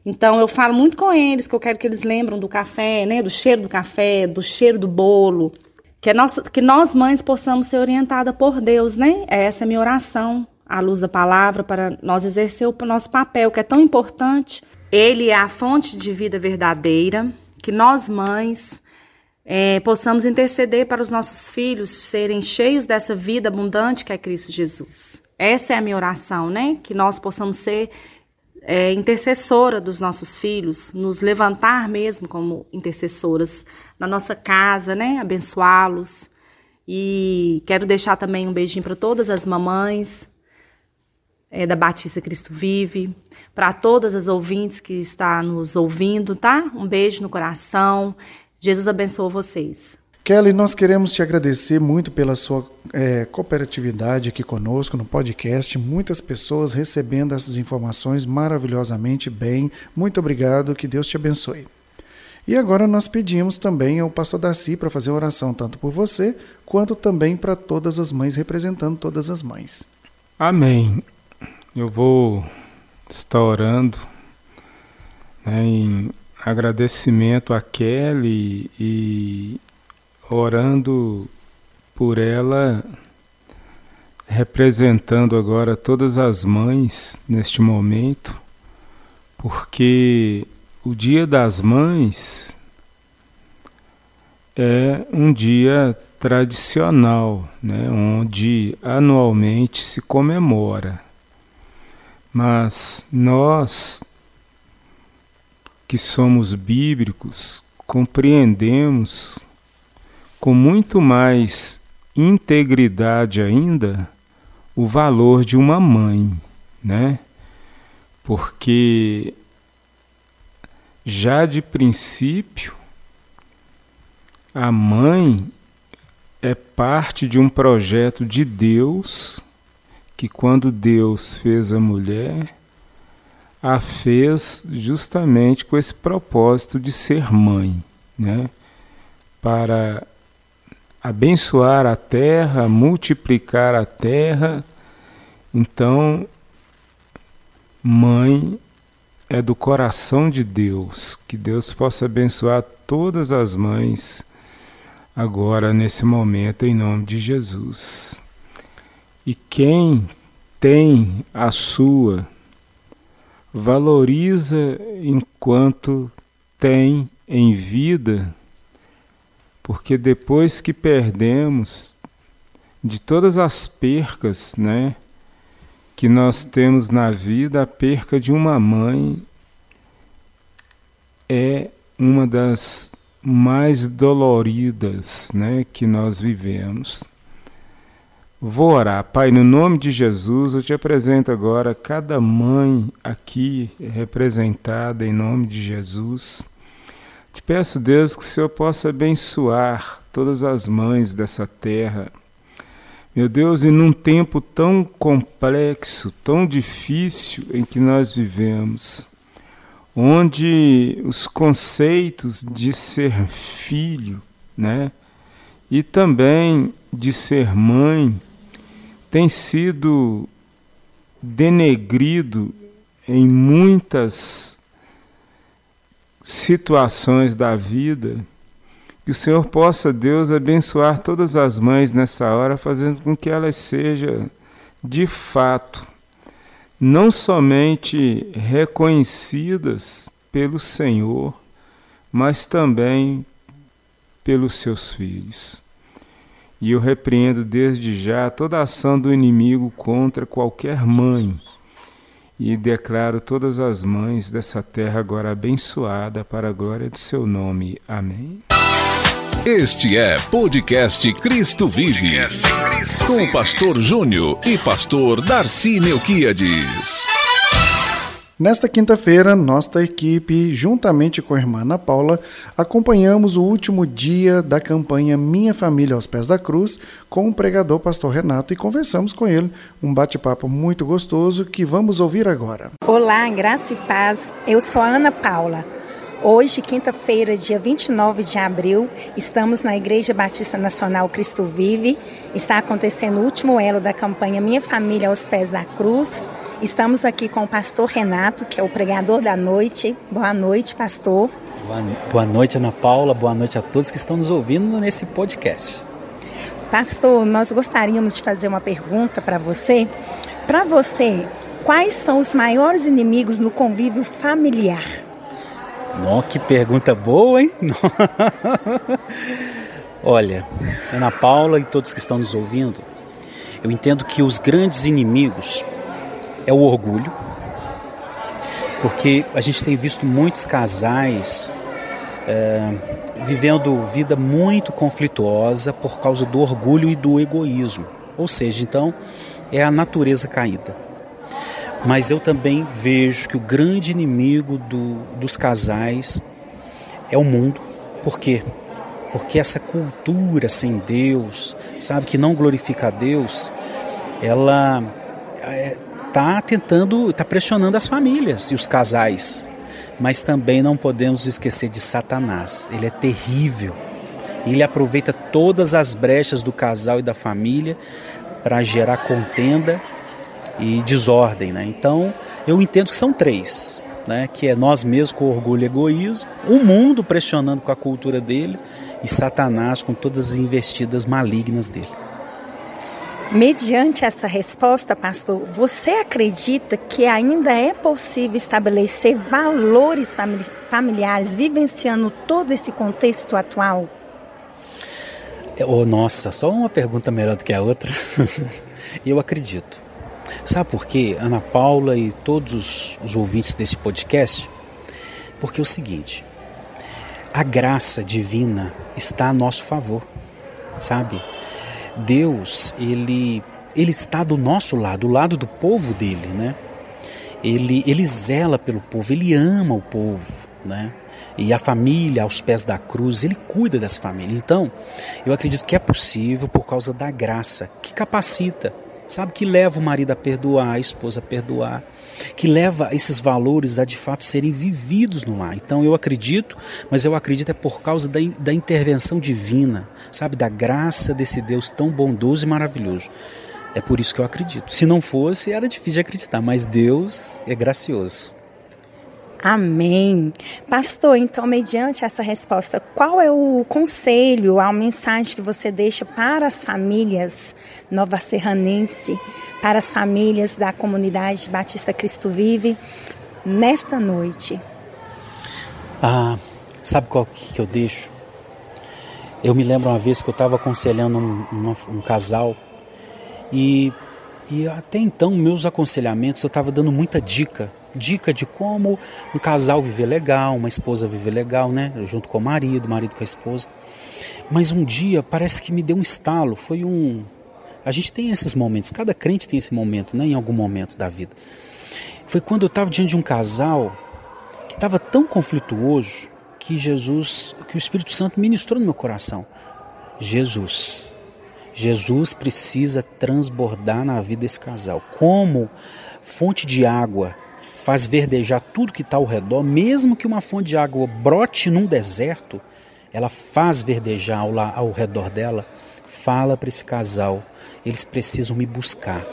Então eu falo muito com eles que eu quero que eles lembram do café, né? Do cheiro do café, do cheiro do bolo. Que, nossa, que nós mães possamos ser orientadas por Deus, né? Essa é a minha oração à luz da palavra, para nós exercer o nosso papel, que é tão importante. Ele é a fonte de vida verdadeira, que nós, mães, é, possamos interceder para os nossos filhos serem cheios dessa vida abundante que é Cristo Jesus. Essa é a minha oração, né? Que nós possamos ser é, intercessora dos nossos filhos, nos levantar mesmo como intercessoras na nossa casa, né? Abençoá-los. E quero deixar também um beijinho para todas as mamães, é, da Batista Cristo Vive, para todas as ouvintes que estão nos ouvindo, tá? Um beijo no coração. Jesus abençoe vocês. Kelly, nós queremos te agradecer muito pela sua é, cooperatividade aqui conosco no podcast. Muitas pessoas recebendo essas informações maravilhosamente bem. Muito obrigado, que Deus te abençoe. E agora nós pedimos também ao pastor Darcy para fazer oração tanto por você quanto também para todas as mães, representando todas as mães. Amém. Eu vou estar orando né, em agradecimento a Kelly e orando por ela, representando agora todas as mães neste momento, porque o Dia das Mães é um dia tradicional, né, onde anualmente se comemora mas nós que somos bíblicos compreendemos com muito mais integridade ainda o valor de uma mãe, né? Porque já de princípio a mãe é parte de um projeto de Deus que quando Deus fez a mulher, a fez justamente com esse propósito de ser mãe, né? Para abençoar a terra, multiplicar a terra. Então, mãe é do coração de Deus. Que Deus possa abençoar todas as mães agora nesse momento em nome de Jesus. E quem tem a sua, valoriza enquanto tem em vida, porque depois que perdemos de todas as percas, né, que nós temos na vida, a perca de uma mãe é uma das mais doloridas, né, que nós vivemos. Vou orar. Pai, no nome de Jesus, eu te apresento agora cada mãe aqui representada em nome de Jesus. Te peço, Deus, que o Senhor possa abençoar todas as mães dessa terra. Meu Deus, e num tempo tão complexo, tão difícil em que nós vivemos, onde os conceitos de ser filho, né, e também de ser mãe, tem sido denegrido em muitas situações da vida. Que o Senhor possa, Deus, abençoar todas as mães nessa hora, fazendo com que elas sejam, de fato, não somente reconhecidas pelo Senhor, mas também pelos seus filhos. E eu repreendo desde já toda a ação do inimigo contra qualquer mãe. E declaro todas as mães dessa terra agora abençoada para a glória do seu nome. Amém. Este é podcast Cristo Vive, podcast Cristo com o pastor Júnior e pastor Darcy Melquiades. Nesta quinta-feira, nossa equipe, juntamente com a irmã Ana Paula, acompanhamos o último dia da campanha Minha Família aos Pés da Cruz com o pregador pastor Renato e conversamos com ele. Um bate-papo muito gostoso que vamos ouvir agora. Olá, graça e paz. Eu sou a Ana Paula. Hoje, quinta-feira, dia 29 de abril, estamos na Igreja Batista Nacional Cristo Vive. Está acontecendo o último elo da campanha Minha Família aos Pés da Cruz. Estamos aqui com o pastor Renato, que é o pregador da noite. Boa noite, pastor. Boa noite, Ana Paula. Boa noite a todos que estão nos ouvindo nesse podcast. Pastor, nós gostaríamos de fazer uma pergunta para você. Para você, quais são os maiores inimigos no convívio familiar? Não, que pergunta boa, hein? Olha, Ana Paula e todos que estão nos ouvindo, eu entendo que os grandes inimigos é o orgulho, porque a gente tem visto muitos casais é, vivendo vida muito conflituosa por causa do orgulho e do egoísmo. Ou seja, então é a natureza caída. Mas eu também vejo que o grande inimigo do, dos casais é o mundo. Por quê? Porque essa cultura sem Deus, sabe, que não glorifica a Deus, ela é, está tentando, está pressionando as famílias e os casais. Mas também não podemos esquecer de Satanás. Ele é terrível. Ele aproveita todas as brechas do casal e da família para gerar contenda e desordem, né? Então, eu entendo que são três, né? Que é nós mesmos com orgulho e egoísmo, o mundo pressionando com a cultura dele e Satanás com todas as investidas malignas dele. Mediante essa resposta, pastor, você acredita que ainda é possível estabelecer valores familiares vivenciando todo esse contexto atual? Oh, nossa, só uma pergunta melhor do que a outra. Eu acredito. Sabe por quê, Ana Paula e todos os ouvintes desse podcast? Porque é o seguinte: a graça divina está a nosso favor, sabe? Deus, ele, ele está do nosso lado, do lado do povo dele, né? Ele, ele zela pelo povo, ele ama o povo, né? E a família aos pés da cruz, ele cuida dessa família. Então, eu acredito que é possível por causa da graça que capacita, sabe? Que leva o marido a perdoar, a esposa a perdoar, que leva esses valores a de fato serem vividos no lar. Então eu acredito, mas eu acredito é por causa da, da intervenção divina, sabe? Da graça desse Deus tão bondoso e maravilhoso. É por isso que eu acredito. Se não fosse, era difícil de acreditar, mas Deus é gracioso. Amém. Pastor, então, mediante essa resposta, qual é o conselho, a mensagem que você deixa para as famílias nova serranense, para as famílias da comunidade Batista Cristo Vive, nesta noite? Ah, sabe qual que eu deixo? Eu me lembro uma vez que eu estava aconselhando um, um, um casal e, e até então meus aconselhamentos eu estava dando muita dica dica de como um casal viver legal, uma esposa viver legal, né? Junto com o marido, marido com a esposa. Mas um dia parece que me deu um estalo, foi um A gente tem esses momentos, cada crente tem esse momento, né, em algum momento da vida. Foi quando eu estava diante de um casal que estava tão conflituoso que Jesus, que o Espírito Santo ministrou no meu coração. Jesus. Jesus precisa transbordar na vida desse casal. Como fonte de água faz verdejar tudo que está ao redor, mesmo que uma fonte de água brote num deserto, ela faz verdejar ao, ao redor dela. Fala para esse casal, eles precisam me buscar,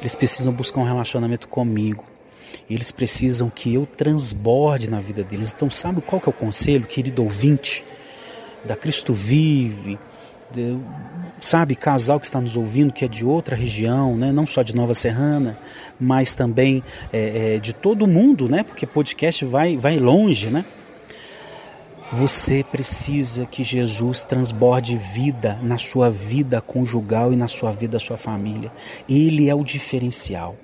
eles precisam buscar um relacionamento comigo, eles precisam que eu transborde na vida deles. Então, sabe qual que é o conselho, querido ouvinte, da Cristo Vive, sabe, casal que está nos ouvindo, que é de outra região, né? não só de Nova Serrana, mas também é, é, de todo mundo, né? porque podcast vai, vai longe, né? Você precisa que Jesus transborde vida na sua vida conjugal e na sua vida da sua família. Ele é o diferencial.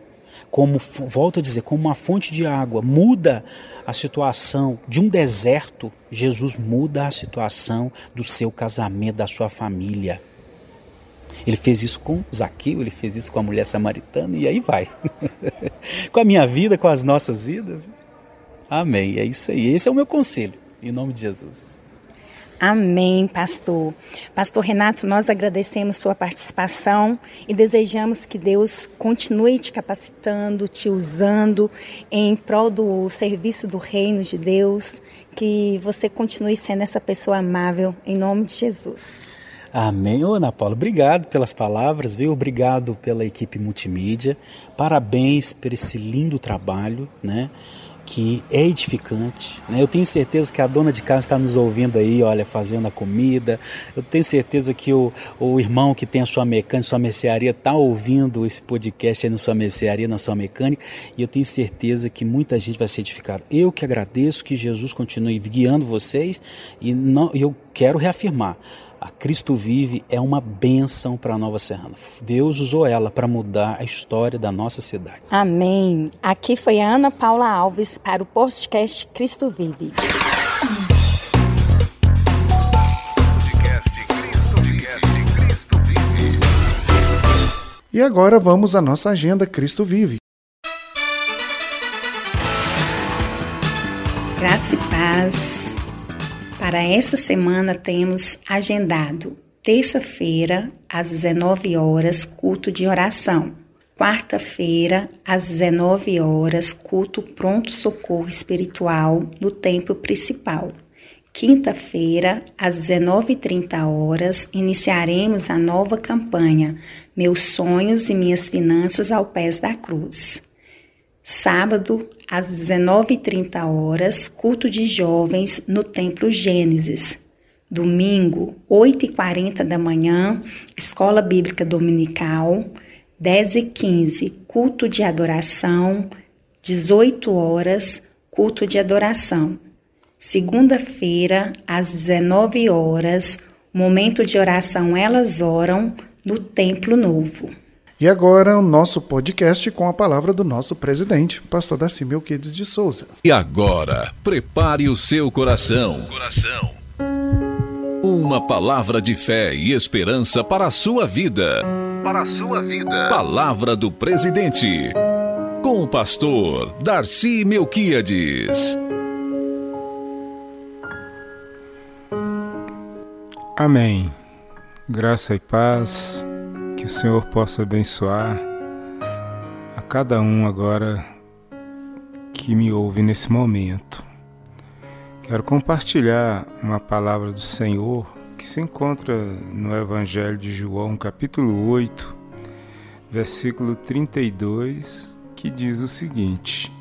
Como volto a dizer, como uma fonte de água muda a situação de um deserto, Jesus muda a situação do seu casamento, da sua família. Ele fez isso com Zaqueu, ele fez isso com a mulher samaritana e aí vai. com a minha vida, com as nossas vidas. Amém. É isso aí. Esse é o meu conselho. Em nome de Jesus. Amém, pastor. Pastor Renato, nós agradecemos sua participação e desejamos que Deus continue te capacitando, te usando em prol do serviço do reino de Deus, que você continue sendo essa pessoa amável, em nome de Jesus. Amém. Ô, Ana Paula, obrigado pelas palavras, viu? Obrigado pela equipe multimídia. Parabéns por esse lindo trabalho, né? que é edificante. Né? Eu tenho certeza que a dona de casa está nos ouvindo aí, olha, fazendo a comida. Eu tenho certeza que o, o irmão que tem a sua mecânica, sua mercearia, está ouvindo esse podcast aí na sua mercearia, na sua mecânica. E eu tenho certeza que muita gente vai ser edificada. Eu que agradeço que Jesus continue guiando vocês e não, eu quero reafirmar a Cristo Vive é uma bênção para a Nova Serrana. Deus usou ela para mudar a história da nossa cidade. Amém. Aqui foi a Ana Paula Alves para o podcast Cristo Vive. Podcast Cristo, podcast Cristo Vive. E agora vamos à nossa agenda Cristo Vive. Graça e paz. Para essa semana temos agendado terça-feira às 19 horas culto de oração. Quarta-feira às 19 horas culto pronto socorro espiritual no templo principal. Quinta-feira às 19h30 horas iniciaremos a nova campanha Meus sonhos e minhas finanças ao pés da cruz. Sábado, às 19h30 horas, culto de jovens no Templo Gênesis. Domingo, 8h40 da manhã, Escola Bíblica Dominical. 10h15, culto de adoração. 18 horas, culto de adoração. Segunda-feira, às 19 horas, momento de oração Elas Oram no Templo Novo. E agora o nosso podcast com a palavra do nosso presidente, pastor Darcy Melquides de Souza. E agora, prepare o seu coração. Coração. Uma palavra de fé e esperança para a sua vida. Para a sua vida. Palavra do presidente. Com o pastor Darcy Melquiades. Amém. Graça e paz que o Senhor possa abençoar a cada um agora que me ouve nesse momento. Quero compartilhar uma palavra do Senhor que se encontra no Evangelho de João, capítulo 8, versículo 32, que diz o seguinte: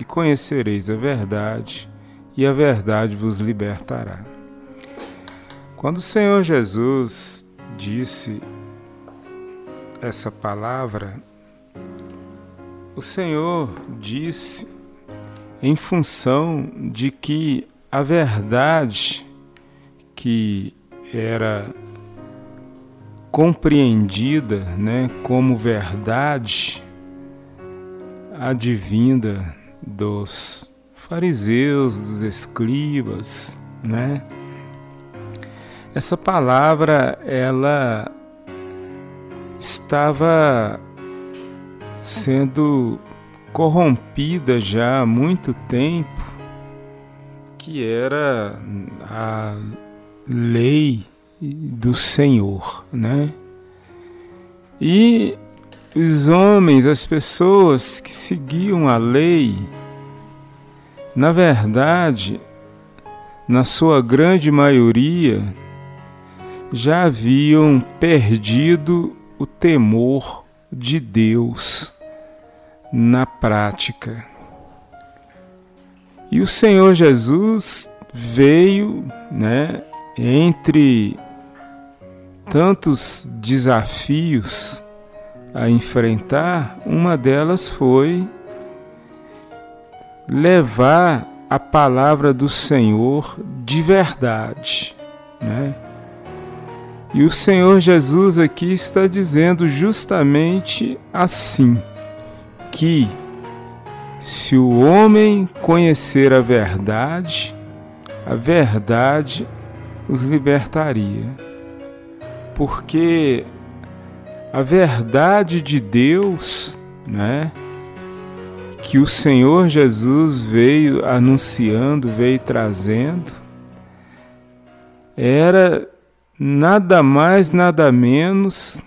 E conhecereis a verdade, e a verdade vos libertará. Quando o Senhor Jesus disse essa palavra, o Senhor disse em função de que a verdade que era compreendida né, como verdade advinda dos fariseus, dos escribas, né? Essa palavra ela estava sendo corrompida já há muito tempo, que era a lei do Senhor, né? E os homens, as pessoas que seguiam a lei, na verdade, na sua grande maioria, já haviam perdido o temor de Deus na prática. E o Senhor Jesus veio, né, entre tantos desafios a enfrentar, uma delas foi levar a palavra do Senhor de verdade, né? E o Senhor Jesus aqui está dizendo justamente assim: que se o homem conhecer a verdade, a verdade os libertaria. Porque a verdade de Deus, né, que o Senhor Jesus veio anunciando, veio trazendo, era nada mais, nada menos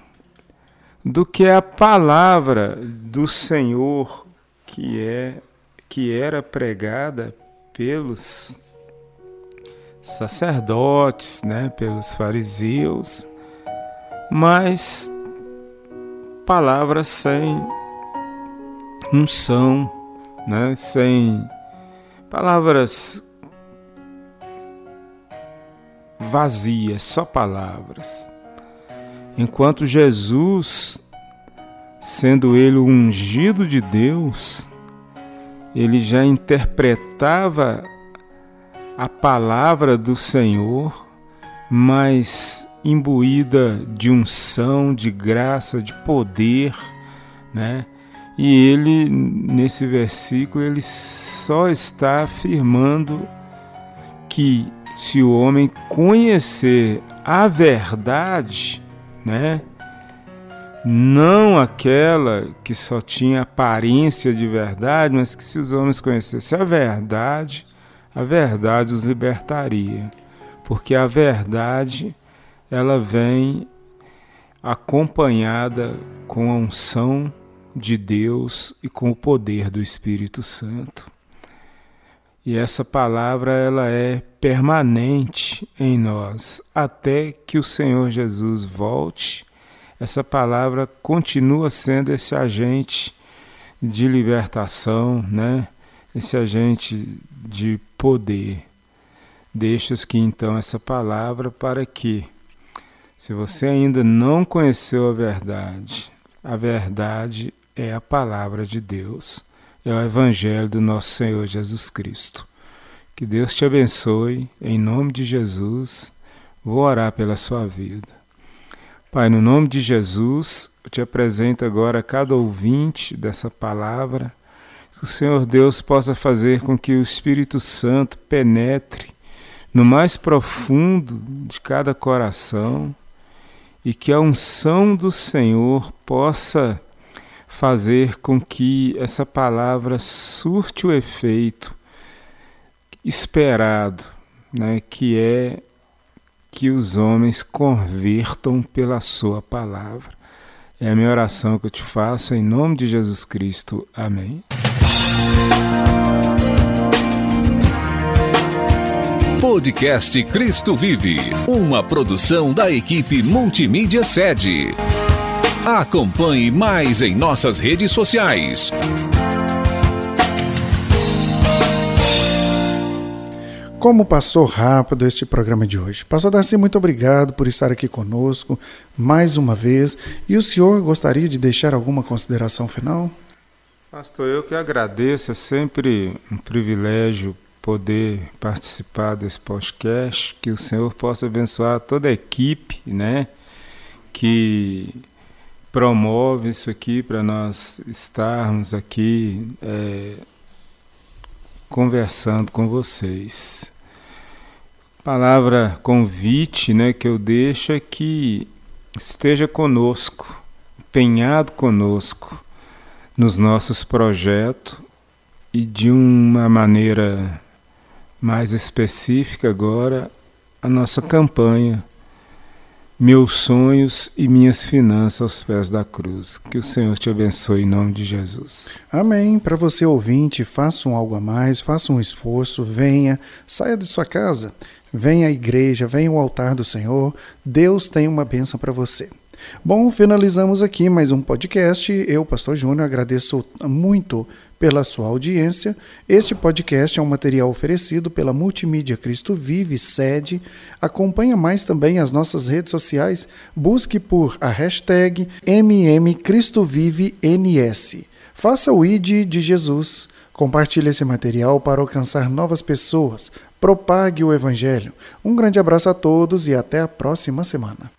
do que a palavra do Senhor que é que era pregada pelos sacerdotes, né, pelos fariseus, mas palavras sem unção, né, sem palavras vazias, só palavras. Enquanto Jesus, sendo ele o ungido de Deus, ele já interpretava a palavra do Senhor, mas imbuída de unção, de graça, de poder, né? E ele nesse versículo ele só está afirmando que se o homem conhecer a verdade, né? Não aquela que só tinha aparência de verdade, mas que se os homens conhecessem a verdade, a verdade os libertaria. Porque a verdade, ela vem acompanhada com a unção de Deus e com o poder do Espírito Santo. E essa palavra ela é permanente em nós até que o Senhor Jesus volte. Essa palavra continua sendo esse agente de libertação, né? Esse agente de poder. Deixas que então essa palavra para que se você ainda não conheceu a verdade, a verdade é a palavra de Deus é o Evangelho do nosso Senhor Jesus Cristo. Que Deus te abençoe, em nome de Jesus. Vou orar pela sua vida. Pai, no nome de Jesus, eu te apresento agora cada ouvinte dessa palavra. Que o Senhor Deus possa fazer com que o Espírito Santo penetre no mais profundo de cada coração e que a unção do Senhor possa fazer com que essa palavra surte o efeito esperado, né, que é que os homens convertam pela sua palavra. É a minha oração que eu te faço em nome de Jesus Cristo. Amém. Podcast Cristo Vive, uma produção da equipe Multimídia Sede. Acompanhe mais em nossas redes sociais. Como passou rápido este programa de hoje. Pastor Darcy, muito obrigado por estar aqui conosco mais uma vez. E o senhor gostaria de deixar alguma consideração final? Pastor, eu que agradeço. É sempre um privilégio poder participar desse podcast. Que o Senhor possa abençoar toda a equipe, né? Que promove isso aqui para nós estarmos aqui é, conversando com vocês. Palavra convite né, que eu deixo é que esteja conosco empenhado conosco nos nossos projetos e de uma maneira mais específica agora a nossa campanha meus sonhos e minhas finanças aos pés da cruz. Que o Senhor te abençoe em nome de Jesus. Amém. Para você ouvinte, faça um algo a mais, faça um esforço, venha, saia de sua casa, venha à igreja, venha ao altar do Senhor. Deus tem uma bênção para você. Bom, finalizamos aqui mais um podcast. Eu, Pastor Júnior, agradeço muito pela sua audiência. Este podcast é um material oferecido pela Multimídia Cristo Vive, sede. Acompanhe mais também as nossas redes sociais. Busque por a hashtag MMCristoViveNS. Faça o ID de Jesus. Compartilhe esse material para alcançar novas pessoas. Propague o Evangelho. Um grande abraço a todos e até a próxima semana.